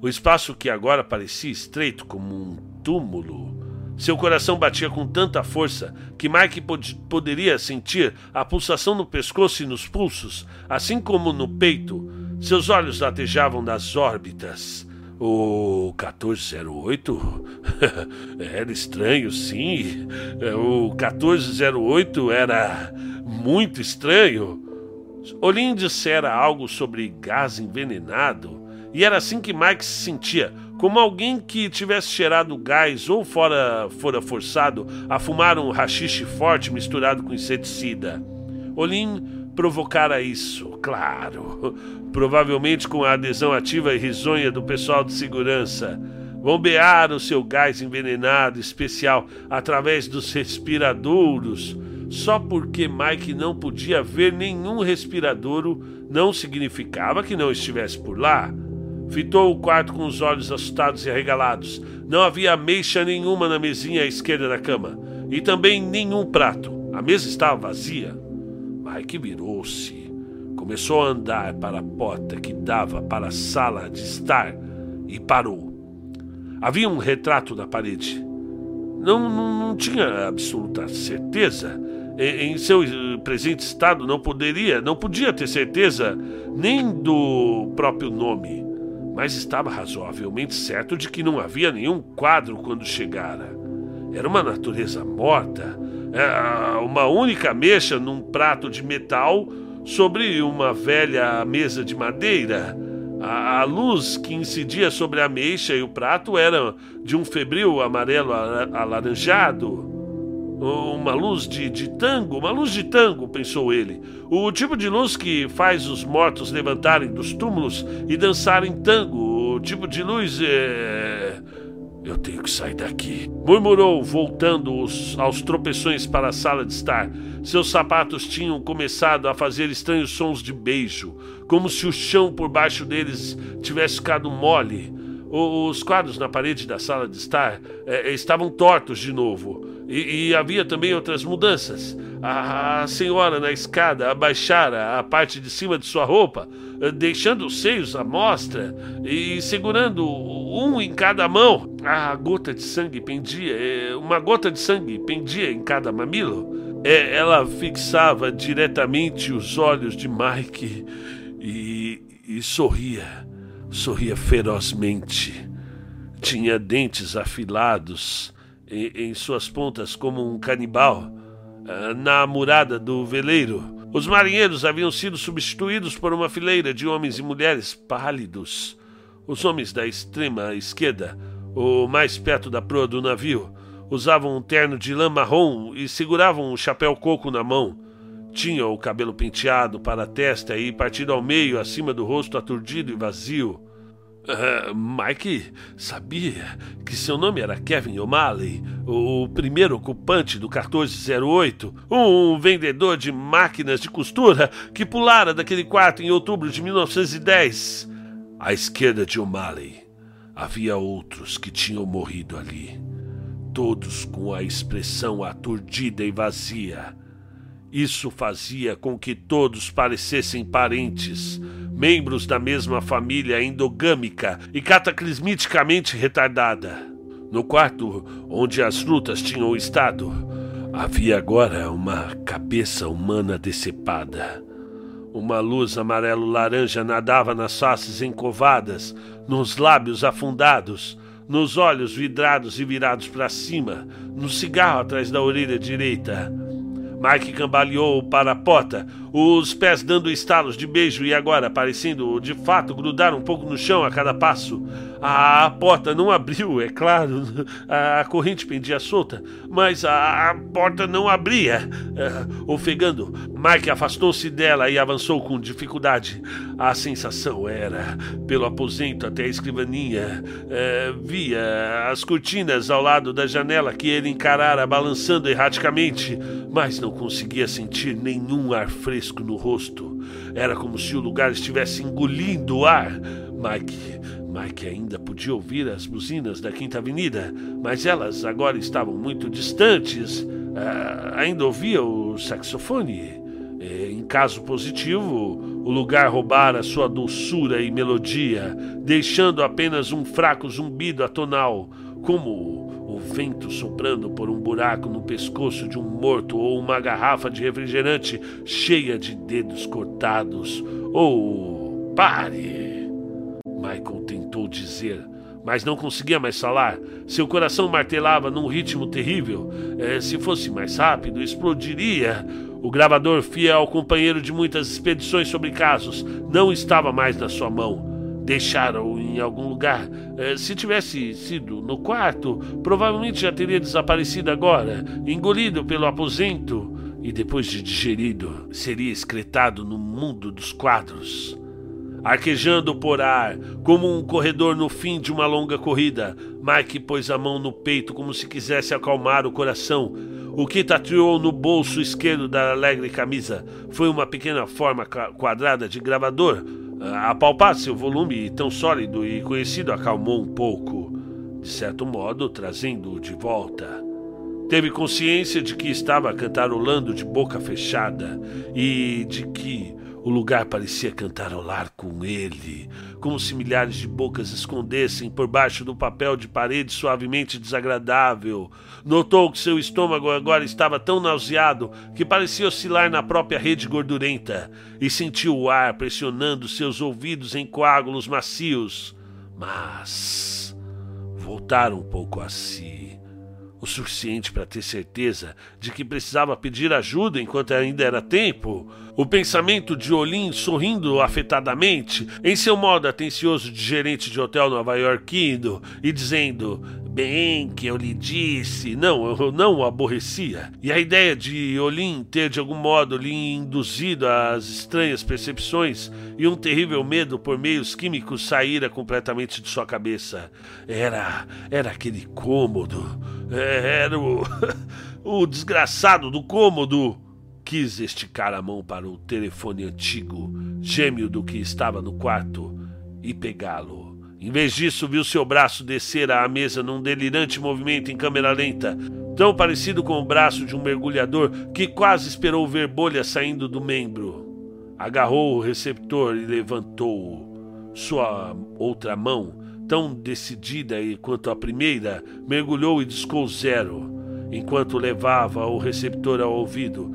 O espaço que agora parecia estreito como um túmulo seu coração batia com tanta força que Mike pod poderia sentir a pulsação no pescoço e nos pulsos, assim como no peito. Seus olhos latejavam nas órbitas. O 1408? era estranho, sim. O 1408 era muito estranho. Olin dissera algo sobre gás envenenado, e era assim que Mike se sentia como alguém que tivesse cheirado gás ou fora, fora forçado a fumar um rachixe forte misturado com inseticida. Olin provocara isso, claro, provavelmente com a adesão ativa e risonha do pessoal de segurança. bombear o seu gás envenenado especial através dos respiradouros. Só porque Mike não podia ver nenhum respiradouro não significava que não estivesse por lá. Fitou o quarto com os olhos assustados e arregalados. Não havia ameixa nenhuma na mesinha à esquerda da cama. E também nenhum prato. A mesa estava vazia. Mike virou-se. Começou a andar para a porta que dava para a sala de estar e parou. Havia um retrato na parede. Não, não, não tinha absoluta certeza. Em, em seu presente estado, não poderia, não podia ter certeza nem do próprio nome mas estava razoavelmente certo de que não havia nenhum quadro quando chegara. Era uma natureza morta, é, uma única mecha num prato de metal sobre uma velha mesa de madeira. A, luz que incidia sobre a mecha e o prato era de um febril amarelo alaranjado. Uma luz de, de tango, uma luz de tango, pensou ele. O tipo de luz que faz os mortos levantarem dos túmulos e dançarem tango. O tipo de luz é. Eu tenho que sair daqui, murmurou, voltando os, aos tropeções para a sala de estar. Seus sapatos tinham começado a fazer estranhos sons de beijo, como se o chão por baixo deles tivesse ficado mole. Os quadros na parede da sala de estar é, estavam tortos de novo. E, e, havia também outras mudanças. A, a, senhora na escada abaixara a parte de cima de sua roupa, eh, deixando os seios à mostra e segurando um em cada mão. A gota de sangue pendia, eh, uma gota de sangue pendia em cada mamilo. É, ela fixava diretamente os olhos de Mike e, e sorria sorria ferozmente. Tinha dentes afilados em, em suas pontas como um canibal. Ah, na murada do veleiro, os marinheiros haviam sido substituídos por uma fileira de homens e mulheres pálidos. Os homens da extrema esquerda, o mais perto da proa do navio, usavam um terno de lã marrom e seguravam um chapéu coco na mão. Tinha o cabelo penteado para a testa e partido ao meio, acima do rosto aturdido e vazio. Uh, Mike sabia que seu nome era Kevin O'Malley, o primeiro ocupante do 1408, um vendedor de máquinas de costura que pulara daquele quarto em outubro de 1910. À esquerda de O'Malley havia outros que tinham morrido ali, todos com a expressão aturdida e vazia isso fazia com que todos parecessem parentes, membros da mesma família endogâmica e cataclismiticamente retardada. No quarto onde as frutas tinham estado, havia agora uma cabeça humana decepada. Uma luz amarelo-laranja nadava nas faces encovadas, nos lábios afundados, nos olhos vidrados e virados para cima, no cigarro atrás da orelha direita. Mike cambaleou para a porta, os pés dando estalos de beijo e agora parecendo de fato grudar um pouco no chão a cada passo. A porta não abriu, é claro, a corrente pendia solta, mas a, porta não abria. Uh, ofegando, Mike afastou-se dela e avançou com dificuldade. A sensação era, pelo aposento até a escrivaninha, uh, via as cortinas ao lado da janela que ele encarara balançando erraticamente, mas não conseguia sentir nenhum ar fresco fresco no rosto. Era como se o lugar estivesse engolindo o ar. Mike, Mike ainda podia ouvir as buzinas da Quinta Avenida, mas elas agora estavam muito distantes. Uh, ainda ouvia o saxofone. Eh, em caso positivo, o lugar roubara sua doçura e melodia, deixando apenas um fraco zumbido atonal, como vento soprando por um buraco no pescoço de um morto ou uma garrafa de refrigerante cheia de dedos cortados. Ou pare! Michael tentou dizer, mas não conseguia mais falar. Seu coração martelava num ritmo terrível. É, se fosse mais rápido, explodiria. O gravador, fiel companheiro de muitas expedições sobre casos, não estava mais na sua mão deixaram em algum lugar. Eh, se tivesse sido no quarto, provavelmente já teria desaparecido agora, engolido pelo aposento e depois de digerido, seria excretado no mundo dos quadros. Arquejando por ar, como um corredor no fim de uma longa corrida, Mike pôs a mão no peito como se quisesse acalmar o coração. O que tateou no bolso esquerdo da alegre camisa foi uma pequena forma quadrada de gravador. Apalpar seu volume tão sólido e conhecido acalmou um pouco, de certo modo trazendo-o de volta. Teve consciência de que estava cantarolando de boca fechada e de que o lugar parecia cantarolar com ele, como se milhares de bocas escondessem por baixo do papel de parede suavemente desagradável. Notou que seu estômago agora estava tão nauseado que parecia oscilar na própria rede gordurenta e sentiu o ar pressionando seus ouvidos em coágulos macios. Mas voltar um pouco a si o suficiente para ter certeza de que precisava pedir ajuda enquanto ainda era tempo. O pensamento de Olin sorrindo afetadamente, em seu modo atencioso de gerente de hotel nova-iorquino, e dizendo: Bem que eu lhe disse. Não, eu não o aborrecia. E a ideia de Olin ter de algum modo lhe induzido às estranhas percepções e um terrível medo por meios químicos saíra completamente de sua cabeça. Era. era aquele cômodo. Era o. o desgraçado do cômodo quis esticar a mão para o telefone antigo, gêmeo do que estava no quarto, e pegá-lo. Em vez disso, viu seu braço descer à mesa num delirante movimento em câmera lenta, tão parecido com o braço de um mergulhador que quase esperou ver bolhas saindo do membro. Agarrou o receptor e levantou-o. Sua outra mão, tão decidida quanto a primeira, mergulhou e discou zero enquanto levava o receptor ao ouvido.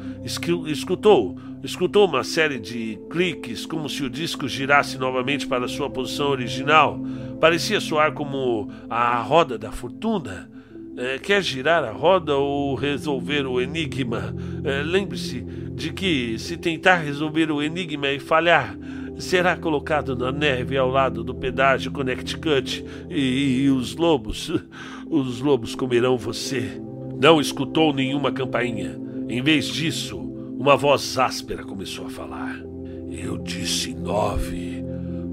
Escutou, escutou uma série de cliques, como se o disco girasse novamente para sua posição original. Parecia soar como a roda da fortuna. É, quer girar a roda ou resolver o enigma? É, Lembre-se de que, se tentar resolver o enigma e falhar, será colocado na neve ao lado do pedágio Connecticut e, e os lobos, os lobos comerão você. Não escutou nenhuma campainha. Em vez disso, uma voz áspera começou a falar. Eu disse nove,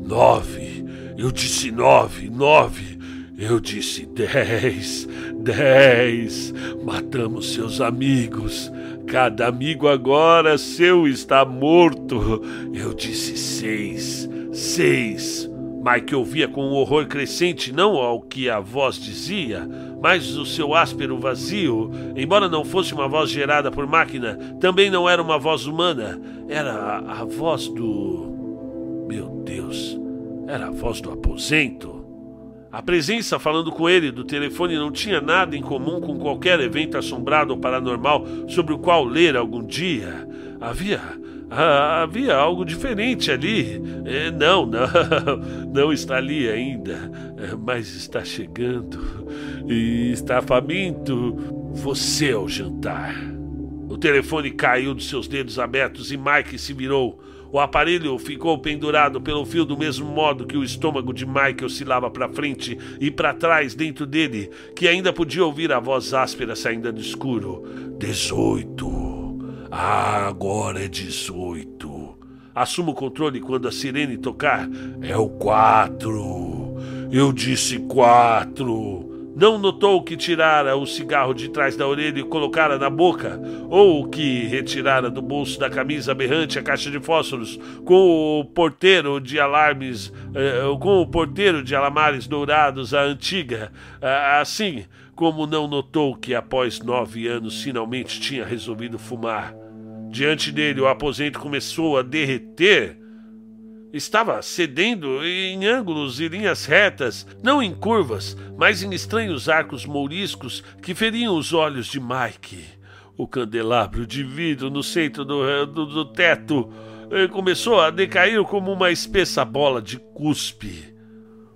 nove, eu disse nove, nove, eu disse dez, dez. Matamos seus amigos. Cada amigo agora seu está morto. Eu disse seis, seis. Mike ouvia com um horror crescente não ao que a voz dizia, mas o seu áspero vazio. Embora não fosse uma voz gerada por máquina, também não era uma voz humana. Era a, a voz do. Meu Deus, era a voz do aposento. A presença falando com ele do telefone não tinha nada em comum com qualquer evento assombrado ou paranormal sobre o qual ler algum dia. Havia ah, havia algo diferente ali. É, não, não, não está ali ainda, é, mas está chegando e está faminto. Você ao jantar. O telefone caiu dos seus dedos abertos e Mike se virou. O aparelho ficou pendurado pelo fio do mesmo modo que o estômago de Mike oscilava para frente e para trás dentro dele, que ainda podia ouvir a voz áspera saindo do escuro. Dezoito. Ah, agora é 18. Assuma o controle quando a sirene tocar. É o 4. Eu disse 4. Não notou que tirara o cigarro de trás da orelha e colocara na boca, ou que retirara do bolso da camisa berrante a caixa de fósforos com o porteiro de alarmes, eh, com o porteiro de alamares dourados, a antiga, assim como não notou que após nove anos finalmente tinha resolvido fumar. Diante dele, o aposento começou a derreter. Estava cedendo em ângulos e linhas retas, não em curvas, mas em estranhos arcos mouriscos que feriam os olhos de Mike. O candelabro de vidro no centro do, do, do teto eh, começou a decair como uma espessa bola de cuspe.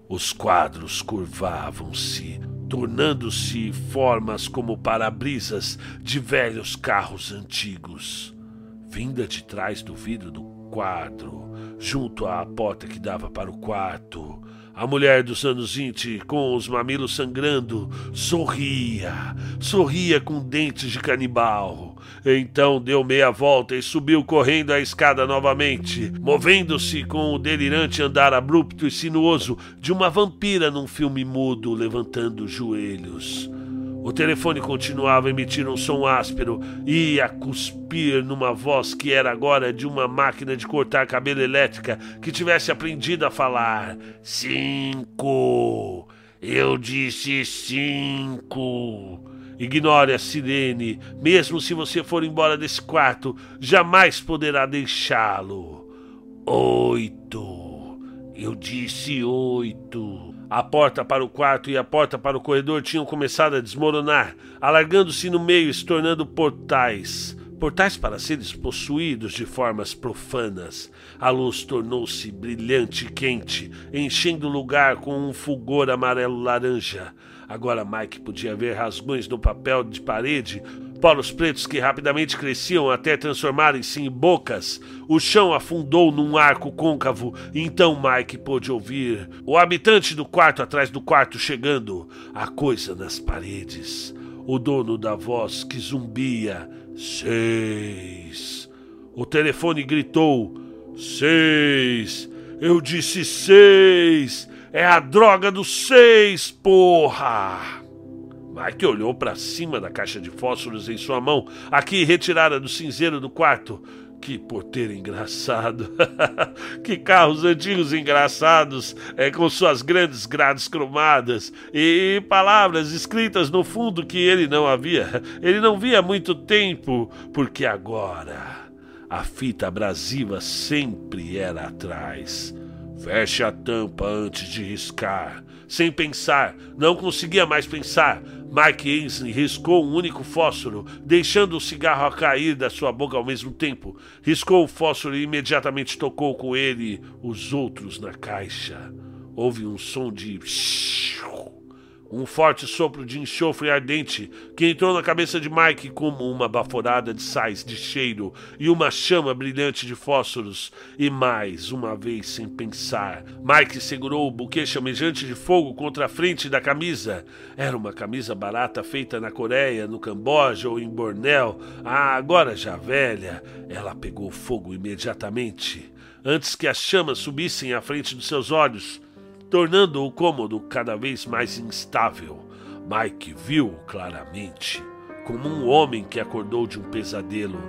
Os quadros curvavam-se, tornando-se formas como para-brisas de velhos carros antigos. Vinda de trás do vidro do quadro, junto à porta que dava para o quarto, A mulher dos anos 20, com os mamilos sangrando, sorria, sorria com dentes de canibal. Então deu meia volta e subiu correndo a escada novamente, movendo-se com o delirante andar abrupto e sinuoso de uma vampira num filme mudo, levantando os joelhos. O telefone continuava a emitir um som áspero e a cuspir numa voz que era agora de uma máquina de cortar cabelo elétrica que tivesse aprendido a falar. Cinco! Eu disse cinco! Ignore a sirene, mesmo se você for embora desse quarto, jamais poderá deixá-lo. Oito! Eu disse oito! A porta para o quarto e a porta para o corredor tinham começado a desmoronar, alargando-se no meio e se tornando portais. Portais para seres possuídos de formas profanas. A luz tornou-se brilhante e quente, enchendo o lugar com um fulgor amarelo-laranja. Agora Mike podia ver rasgões no papel de parede, poros pretos que rapidamente cresciam até transformarem-se em bocas. O chão afundou num arco côncavo e então Mike pôde ouvir o habitante do quarto atrás do quarto chegando. A coisa nas paredes. O dono da voz que zumbia. Seis. O telefone gritou: Seis. Eu disse seis. É a droga dos seis, porra! Mike olhou para cima da caixa de fósforos em sua mão, aqui retirada do cinzeiro do quarto. Que porteiro engraçado! que carros antigos engraçados, é, com suas grandes grades cromadas e palavras escritas no fundo que ele não havia, ele não via há muito tempo, porque agora a fita abrasiva sempre era atrás. Feche a tampa antes de riscar. Sem pensar, não conseguia mais pensar. Mike Ainsley riscou um único fósforo, deixando o cigarro a cair da sua boca ao mesmo tempo. Riscou o fósforo e imediatamente tocou com ele os outros na caixa. Houve um som de um forte sopro de enxofre ardente que entrou na cabeça de Mike como uma baforada de sais de cheiro e uma chama brilhante de fósforos. E mais uma vez, sem pensar, Mike segurou o buquê chamejante de fogo contra a frente da camisa. Era uma camisa barata feita na Coreia, no Camboja ou em Bornéu. Ah, agora já velha, ela pegou fogo imediatamente. Antes que as chamas subissem à frente dos seus olhos, tornando o cômodo cada vez mais instável. Mike viu claramente, como um homem que acordou de um pesadelo,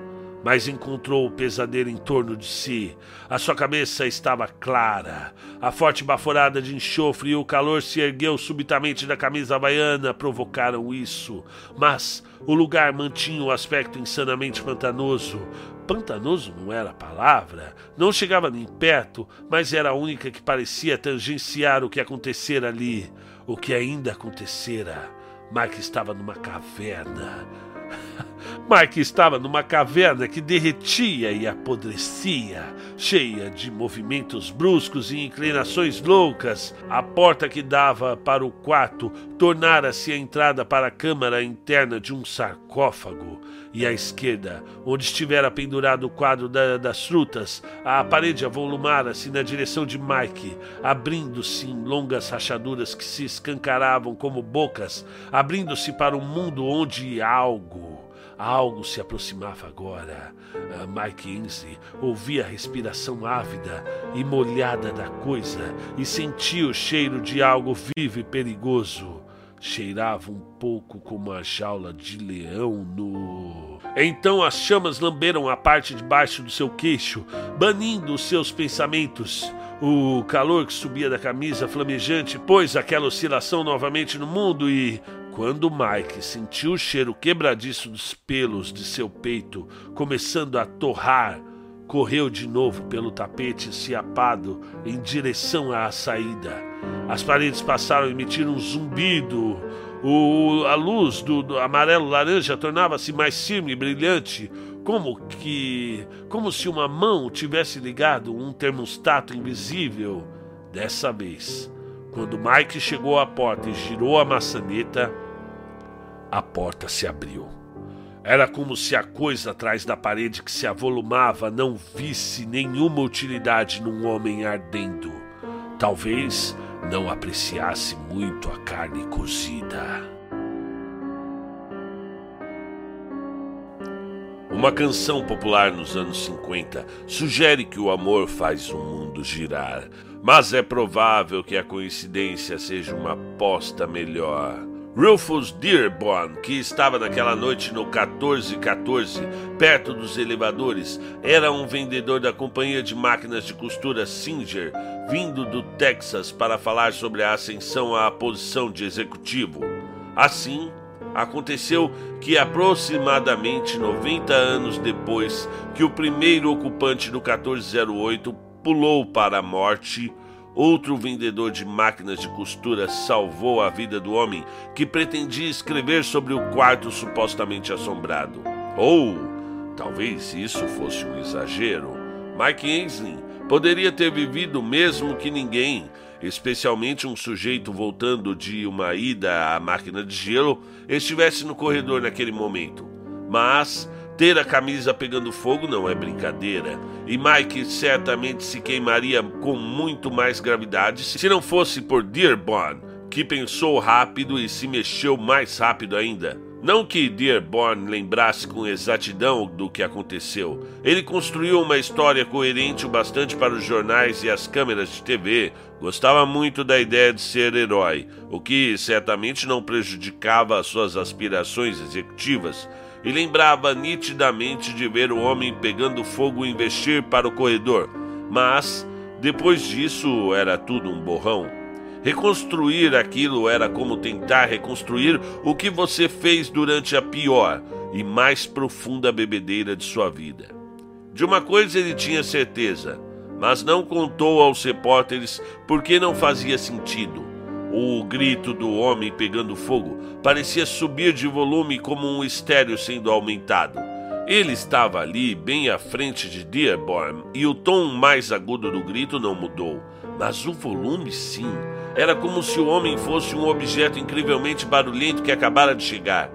mas encontrou o pesadelo em torno de si. A sua cabeça estava clara. A forte baforada de enxofre e o calor se ergueu subitamente da camisa havaiana provocaram isso, mas o lugar mantinha o aspecto insanamente pantanoso. Pantanoso não era a palavra, não chegava nem perto, mas era a única que parecia tangenciar o que acontecera ali, o que ainda acontecera. Mike estava numa caverna. Mike estava numa caverna que derretia e apodrecia, cheia de movimentos bruscos e inclinações loucas. A porta que dava para o quarto tornara-se a entrada para a câmara interna de um sarcófago. E à esquerda, onde estivera pendurado o quadro da, das frutas, a parede avolumara-se na direção de Mike, abrindo-se em longas rachaduras que se escancaravam como bocas, abrindo-se para um mundo onde algo Algo se aproximava agora. Uh, Mike Ainsley ouvia a respiração ávida e molhada da coisa e sentia o cheiro de algo vivo e perigoso. Cheirava um pouco como a jaula de leão no. Então as chamas lamberam a parte de baixo do seu queixo, banindo os seus pensamentos. O calor que subia da camisa flamejante pôs aquela oscilação novamente no mundo e, quando Mike sentiu o cheiro quebradiço dos pelos de seu peito começando a torrar, correu de novo pelo tapete ciapado em direção à saída. As paredes passaram a emitir um zumbido. O, a luz do, do amarelo-laranja tornava-se mais firme e brilhante, como que. como se uma mão tivesse ligado um termostato invisível. Dessa vez, quando Mike chegou à porta e girou a maçaneta, a porta se abriu. Era como se a coisa atrás da parede que se avolumava não visse nenhuma utilidade num homem ardendo. Talvez não apreciasse muito a carne cozida. Uma canção popular nos anos 50 sugere que o amor faz o mundo girar, mas é provável que a coincidência seja uma aposta melhor. Rufus Dearborn, que estava naquela noite no 1414, perto dos elevadores, era um vendedor da companhia de máquinas de costura Singer, vindo do Texas para falar sobre a ascensão à posição de executivo. Assim, aconteceu que aproximadamente 90 anos depois que o primeiro ocupante do 1408 pulou para a morte, Outro vendedor de máquinas de costura salvou a vida do homem que pretendia escrever sobre o quarto supostamente assombrado. Ou talvez isso fosse um exagero. Mike Ainsley poderia ter vivido mesmo que ninguém, especialmente um sujeito voltando de uma ida à máquina de gelo, estivesse no corredor naquele momento. Mas ter a camisa pegando fogo não é brincadeira, e Mike certamente se queimaria com muito mais gravidade se não fosse por Dearborn, que pensou rápido e se mexeu mais rápido ainda. Não que Dearborn lembrasse com exatidão do que aconteceu. Ele construiu uma história coerente o bastante para os jornais e as câmeras de TV. Gostava muito da ideia de ser herói, o que certamente não prejudicava as suas aspirações executivas e lembrava nitidamente de ver o homem pegando fogo investir para o corredor. Mas, depois disso, era tudo um borrão. Reconstruir aquilo era como tentar reconstruir o que você fez durante a pior e mais profunda bebedeira de sua vida. De uma coisa ele tinha certeza, mas não contou aos repórteres porque não fazia sentido. O grito do homem pegando fogo parecia subir de volume como um estéreo sendo aumentado. Ele estava ali, bem à frente de Dearborn, e o tom mais agudo do grito não mudou, mas o volume sim. Era como se o homem fosse um objeto incrivelmente barulhento que acabara de chegar.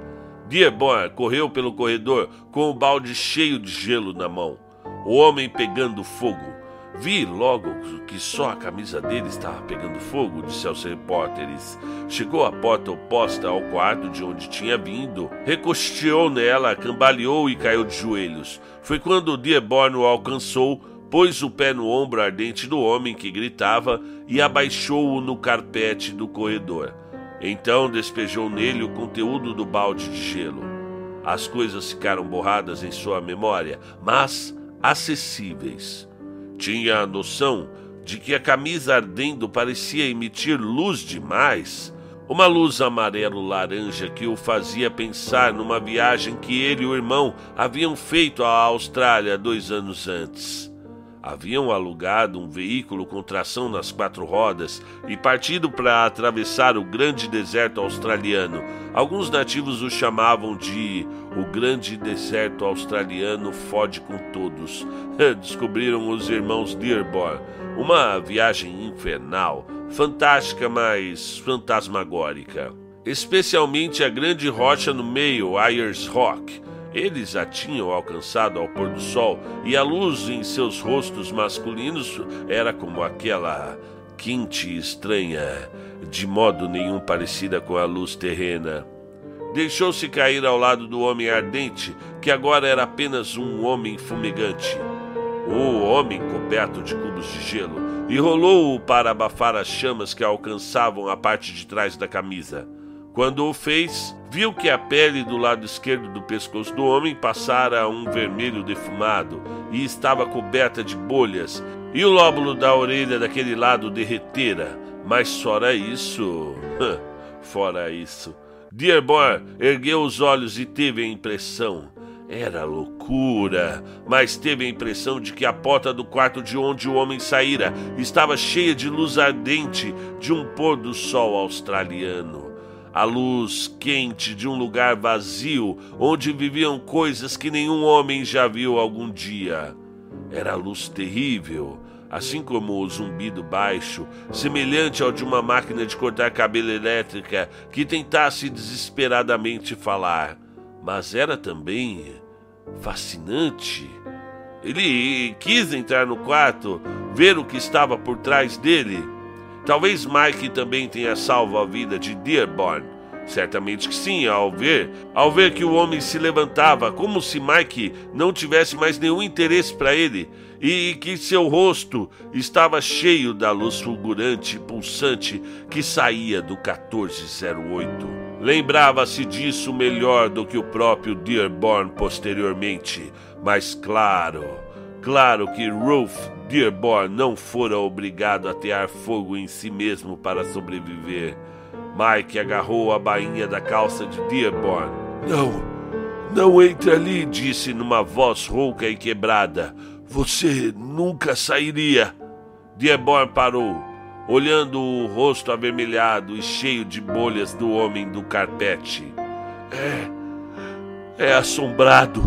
Dearborn correu pelo corredor com o balde cheio de gelo na mão. O homem pegando fogo Vi logo que só a camisa dele estava pegando fogo, disse aos repórteres. Chegou à porta oposta ao quarto de onde tinha vindo, recosteou nela, cambaleou e caiu de joelhos. Foi quando Dearborn o alcançou, pôs o pé no ombro ardente do homem que gritava e abaixou-o no carpete do corredor. Então despejou nele o conteúdo do balde de gelo. As coisas ficaram borradas em sua memória, mas acessíveis. Tinha a noção de que a camisa ardendo parecia emitir luz demais, uma luz amarelo-laranja que o fazia pensar numa viagem que ele e o irmão haviam feito à Austrália dois anos antes. Haviam alugado um veículo com tração nas quatro rodas e partido para atravessar o grande deserto australiano. Alguns nativos o chamavam de o grande deserto australiano fode com todos. Descobriram os irmãos Dearborn. Uma viagem infernal, fantástica, mas fantasmagórica. Especialmente a grande rocha no meio, Ayers Rock eles a tinham alcançado ao pôr do sol e a luz em seus rostos masculinos era como aquela quente estranha, de modo nenhum parecida com a luz terrena. Deixou-se cair ao lado do homem ardente, que agora era apenas um homem fumegante. O homem coberto de cubos de gelo e rolou-o para abafar as chamas que alcançavam a parte de trás da camisa. Quando o fez, viu que a pele do lado esquerdo do pescoço do homem passara a um vermelho defumado e estava coberta de bolhas, e o lóbulo da orelha daquele lado derretera. Mas fora isso. fora isso. Dearborn ergueu os olhos e teve a impressão. Era loucura, mas teve a impressão de que a porta do quarto de onde o homem saíra estava cheia de luz ardente de um pôr do sol australiano a luz quente de um lugar vazio onde viviam coisas que nenhum homem já viu algum dia. Era luz terrível, assim como o zumbido baixo, semelhante ao de uma máquina de cortar cabelo elétrica que tentasse desesperadamente falar. Mas era também fascinante. Ele quis entrar no quarto, ver o que estava por trás dele Talvez Mike também tenha salvo a vida de Dearborn. Certamente que sim, ao ver, ao ver que o homem se levantava, como se Mike não tivesse mais nenhum interesse para ele, e que seu rosto estava cheio da luz fulgurante e pulsante que saía do 1408. Lembrava-se disso melhor do que o próprio Dearborn posteriormente, mas claro, claro que Rolf Dearborn não fora obrigado a tear fogo em si mesmo para sobreviver. Mike agarrou a bainha da calça de Dearborn. Não, não entre ali, disse numa voz rouca e quebrada. Você nunca sairia. Dearborn parou, olhando o rosto avermelhado e cheio de bolhas do homem do carpete. É. É assombrado,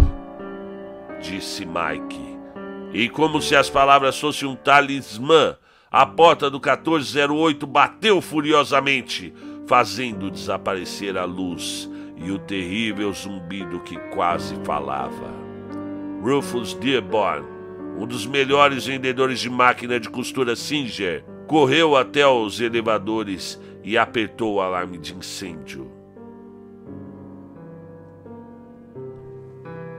disse Mike. E como se as palavras fossem um talismã, a porta do 1408 bateu furiosamente, fazendo desaparecer a luz e o terrível zumbido que quase falava. Rufus Dearborn, um dos melhores vendedores de máquina de costura Singer, correu até os elevadores e apertou o alarme de incêndio.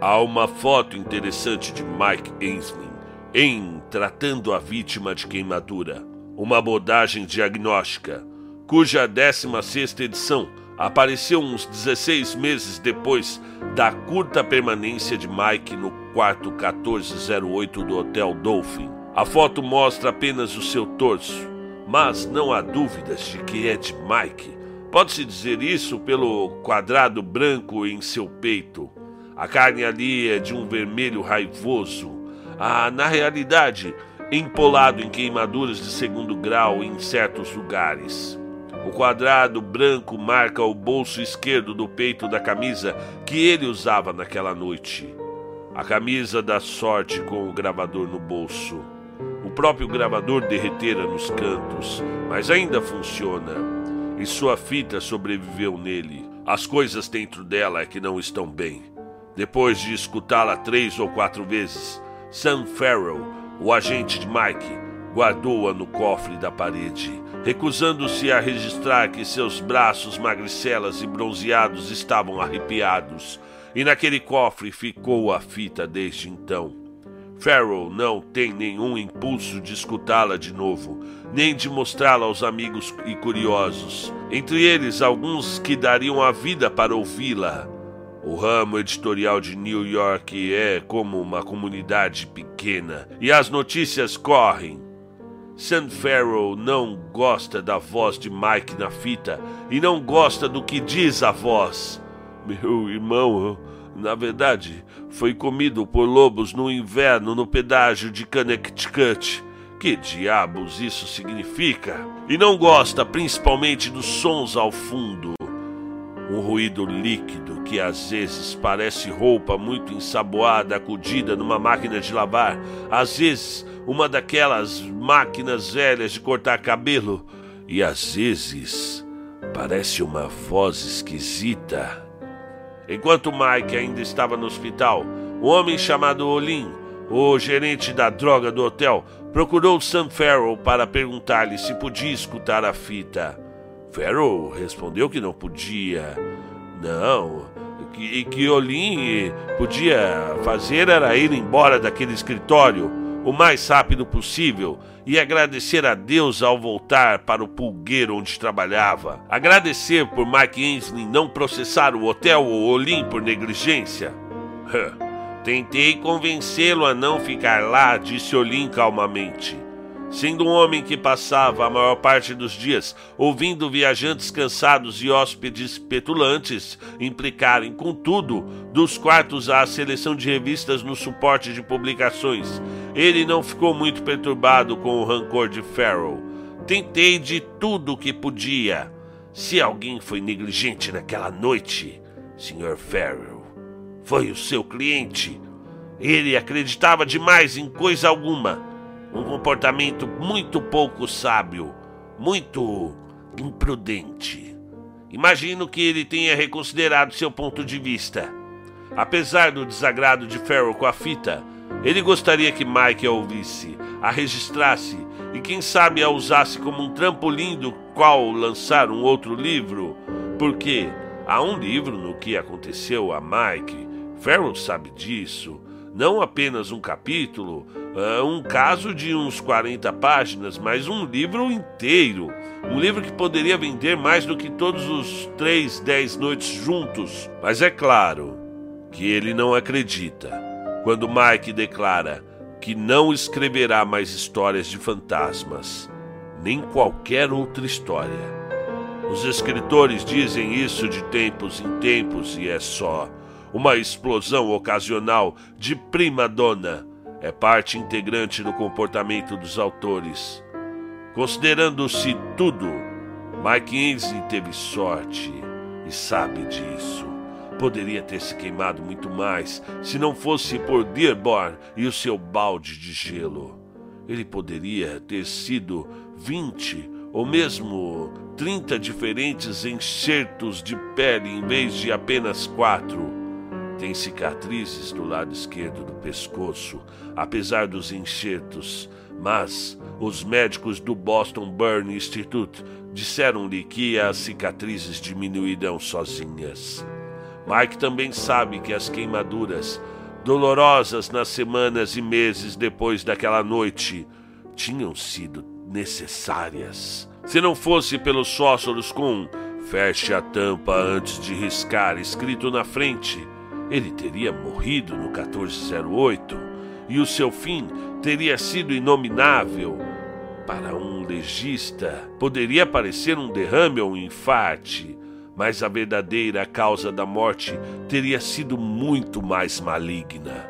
Há uma foto interessante de Mike Ainsley em Tratando a Vítima de Queimadura, uma abordagem diagnóstica, cuja 16 edição apareceu uns 16 meses depois da curta permanência de Mike no quarto 1408 do Hotel Dolphin. A foto mostra apenas o seu torso, mas não há dúvidas de que é de Mike. Pode-se dizer isso pelo quadrado branco em seu peito a carne ali é de um vermelho raivoso. Ah, na realidade, empolado em queimaduras de segundo grau em certos lugares. O quadrado branco marca o bolso esquerdo do peito da camisa que ele usava naquela noite. A camisa da sorte com o gravador no bolso. O próprio gravador derretera nos cantos, mas ainda funciona. E sua fita sobreviveu nele. As coisas dentro dela é que não estão bem. Depois de escutá-la três ou quatro vezes, Sam Farrell, o agente de Mike, guardou-a no cofre da parede, recusando-se a registrar que seus braços magricelas e bronzeados estavam arrepiados, e naquele cofre ficou a fita desde então. Farrell não tem nenhum impulso de escutá-la de novo, nem de mostrá-la aos amigos e curiosos, entre eles alguns que dariam a vida para ouvi-la o ramo editorial de New York é como uma comunidade pequena e as notícias correm. Sam Farrell não gosta da voz de Mike na fita e não gosta do que diz a voz. Meu irmão, na verdade, foi comido por lobos no inverno no pedágio de Connecticut. Que diabos isso significa? E não gosta principalmente dos sons ao fundo um ruído líquido que às vezes parece roupa muito ensaboada acudida numa máquina de lavar, às vezes uma daquelas máquinas velhas de cortar cabelo, e às vezes parece uma voz esquisita. Enquanto Mike ainda estava no hospital, um homem chamado Olin, o gerente da droga do hotel, procurou Sam Farrell para perguntar-lhe se podia escutar a fita. Farrell respondeu que não podia. Não, que, que Olin podia fazer era ir embora daquele escritório o mais rápido possível e agradecer a Deus ao voltar para o pulgueiro onde trabalhava. Agradecer por Mike Ainsley não processar o hotel ou Olin por negligência. Tentei convencê-lo a não ficar lá, disse Olin calmamente sendo um homem que passava a maior parte dos dias ouvindo viajantes cansados e hóspedes petulantes implicarem com tudo, dos quartos à seleção de revistas no suporte de publicações. Ele não ficou muito perturbado com o rancor de Farrell. Tentei de tudo o que podia. Se alguém foi negligente naquela noite, Sr. Farrell, foi o seu cliente. Ele acreditava demais em coisa alguma um comportamento muito pouco sábio, muito imprudente. Imagino que ele tenha reconsiderado seu ponto de vista. Apesar do desagrado de Farrell com a fita, ele gostaria que Mike a ouvisse, a registrasse e quem sabe a usasse como um trampolim do qual lançar um outro livro, porque há um livro no que aconteceu a Mike. Farrell sabe disso. Não apenas um capítulo, uh, um caso de uns 40 páginas, mas um livro inteiro. Um livro que poderia vender mais do que todos os três, dez noites juntos. Mas é claro que ele não acredita quando Mike declara que não escreverá mais histórias de fantasmas, nem qualquer outra história. Os escritores dizem isso de tempos em tempos e é só uma explosão ocasional de prima dona é parte integrante do comportamento dos autores. Considerando-se tudo, Mike Ainsley teve sorte e sabe disso. Poderia ter se queimado muito mais se não fosse por Dearborn e o seu balde de gelo. Ele poderia ter sido 20 ou mesmo 30 diferentes enxertos de pele em vez de apenas quatro. Tem cicatrizes do lado esquerdo do pescoço, apesar dos enxertos, mas os médicos do Boston Burn Institute disseram-lhe que as cicatrizes diminuirão sozinhas. Mike também sabe que as queimaduras, dolorosas nas semanas e meses depois daquela noite, tinham sido necessárias. Se não fosse pelos sóssoros com feche a tampa antes de riscar escrito na frente, ele teria morrido no 1408 e o seu fim teria sido inominável. Para um legista, poderia parecer um derrame ou um infarte, mas a verdadeira causa da morte teria sido muito mais maligna.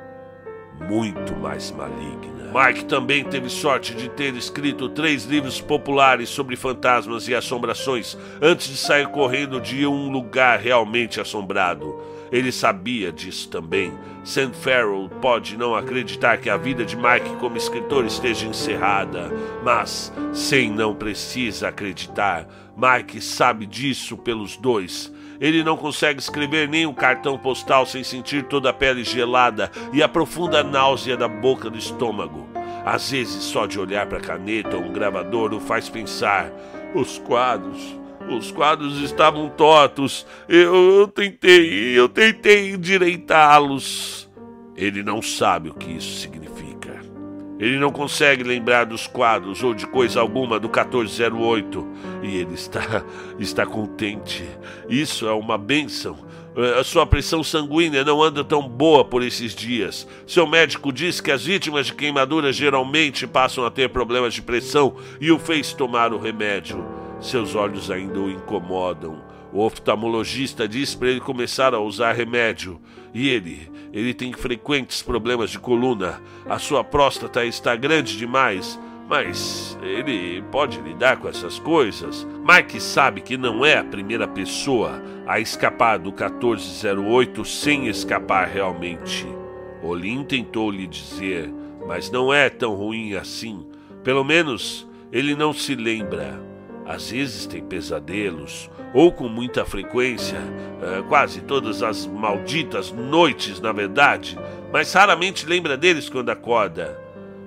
Muito mais maligna. Mike também teve sorte de ter escrito três livros populares sobre fantasmas e assombrações antes de sair correndo de um lugar realmente assombrado. Ele sabia disso também. Sam Farrell pode não acreditar que a vida de Mike como escritor esteja encerrada, mas Sam não precisa acreditar. Mike sabe disso pelos dois. Ele não consegue escrever nem um cartão postal sem sentir toda a pele gelada e a profunda náusea da boca do estômago. Às vezes, só de olhar para a caneta ou um gravador o faz pensar: os quadros os quadros estavam tortos. Eu, eu tentei, eu tentei endireitá-los. Ele não sabe o que isso significa. Ele não consegue lembrar dos quadros ou de coisa alguma do 1408. E ele está, está contente. Isso é uma bênção. A sua pressão sanguínea não anda tão boa por esses dias. Seu médico diz que as vítimas de queimaduras geralmente passam a ter problemas de pressão e o fez tomar o remédio. Seus olhos ainda o incomodam. O oftalmologista diz para ele começar a usar remédio. E ele, ele tem frequentes problemas de coluna. A sua próstata está grande demais, mas ele pode lidar com essas coisas. Mike sabe que não é a primeira pessoa a escapar do 1408 sem escapar realmente. Olin tentou lhe dizer, mas não é tão ruim assim. Pelo menos ele não se lembra. Às vezes tem pesadelos, ou com muita frequência, é, quase todas as malditas noites, na verdade, mas raramente lembra deles quando acorda.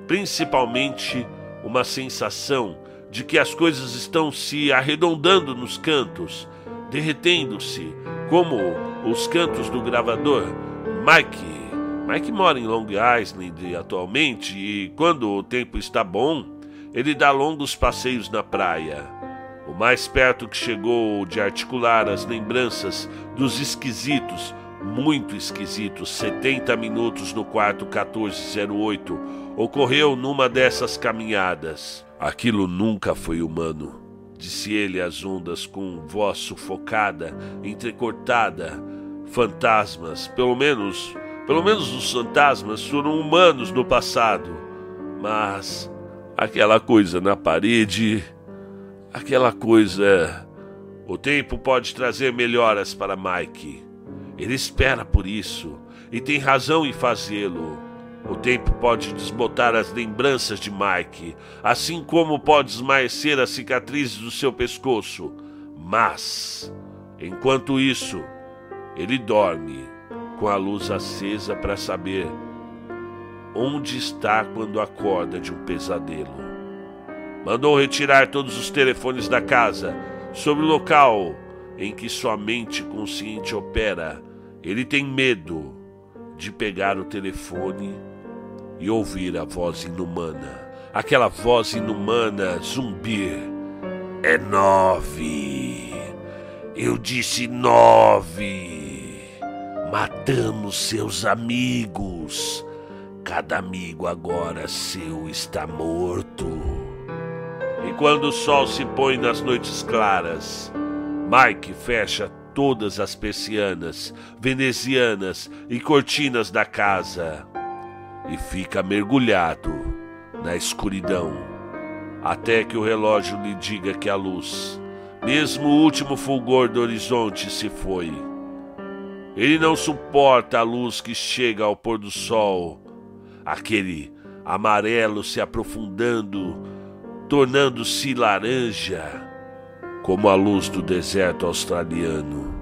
Principalmente uma sensação de que as coisas estão se arredondando nos cantos, derretendo-se, como os cantos do gravador. Mike, Mike mora em Long Island atualmente e quando o tempo está bom, ele dá longos passeios na praia. O mais perto que chegou de articular as lembranças dos esquisitos, muito esquisitos, 70 minutos no quarto 1408, ocorreu numa dessas caminhadas. Aquilo nunca foi humano, disse ele às ondas com voz sufocada, entrecortada. Fantasmas, pelo menos, pelo menos os fantasmas foram humanos no passado. Mas aquela coisa na parede aquela coisa. O tempo pode trazer melhoras para Mike. Ele espera por isso e tem razão em fazê-lo. O tempo pode desbotar as lembranças de Mike, assim como pode esmaecer as cicatrizes do seu pescoço. Mas, enquanto isso, ele dorme com a luz acesa para saber onde está quando acorda de um pesadelo. Mandou retirar todos os telefones da casa. Sobre o local em que sua mente consciente opera, ele tem medo de pegar o telefone e ouvir a voz inumana. Aquela voz inumana zumbir. É nove. Eu disse nove. Matamos seus amigos. Cada amigo agora seu está morto. Quando o sol se põe nas noites claras, Mike fecha todas as persianas, venezianas e cortinas da casa e fica mergulhado na escuridão até que o relógio lhe diga que a luz, mesmo o último fulgor do horizonte, se foi. Ele não suporta a luz que chega ao pôr do sol aquele amarelo se aprofundando, tornando-se laranja, como a luz do deserto australiano.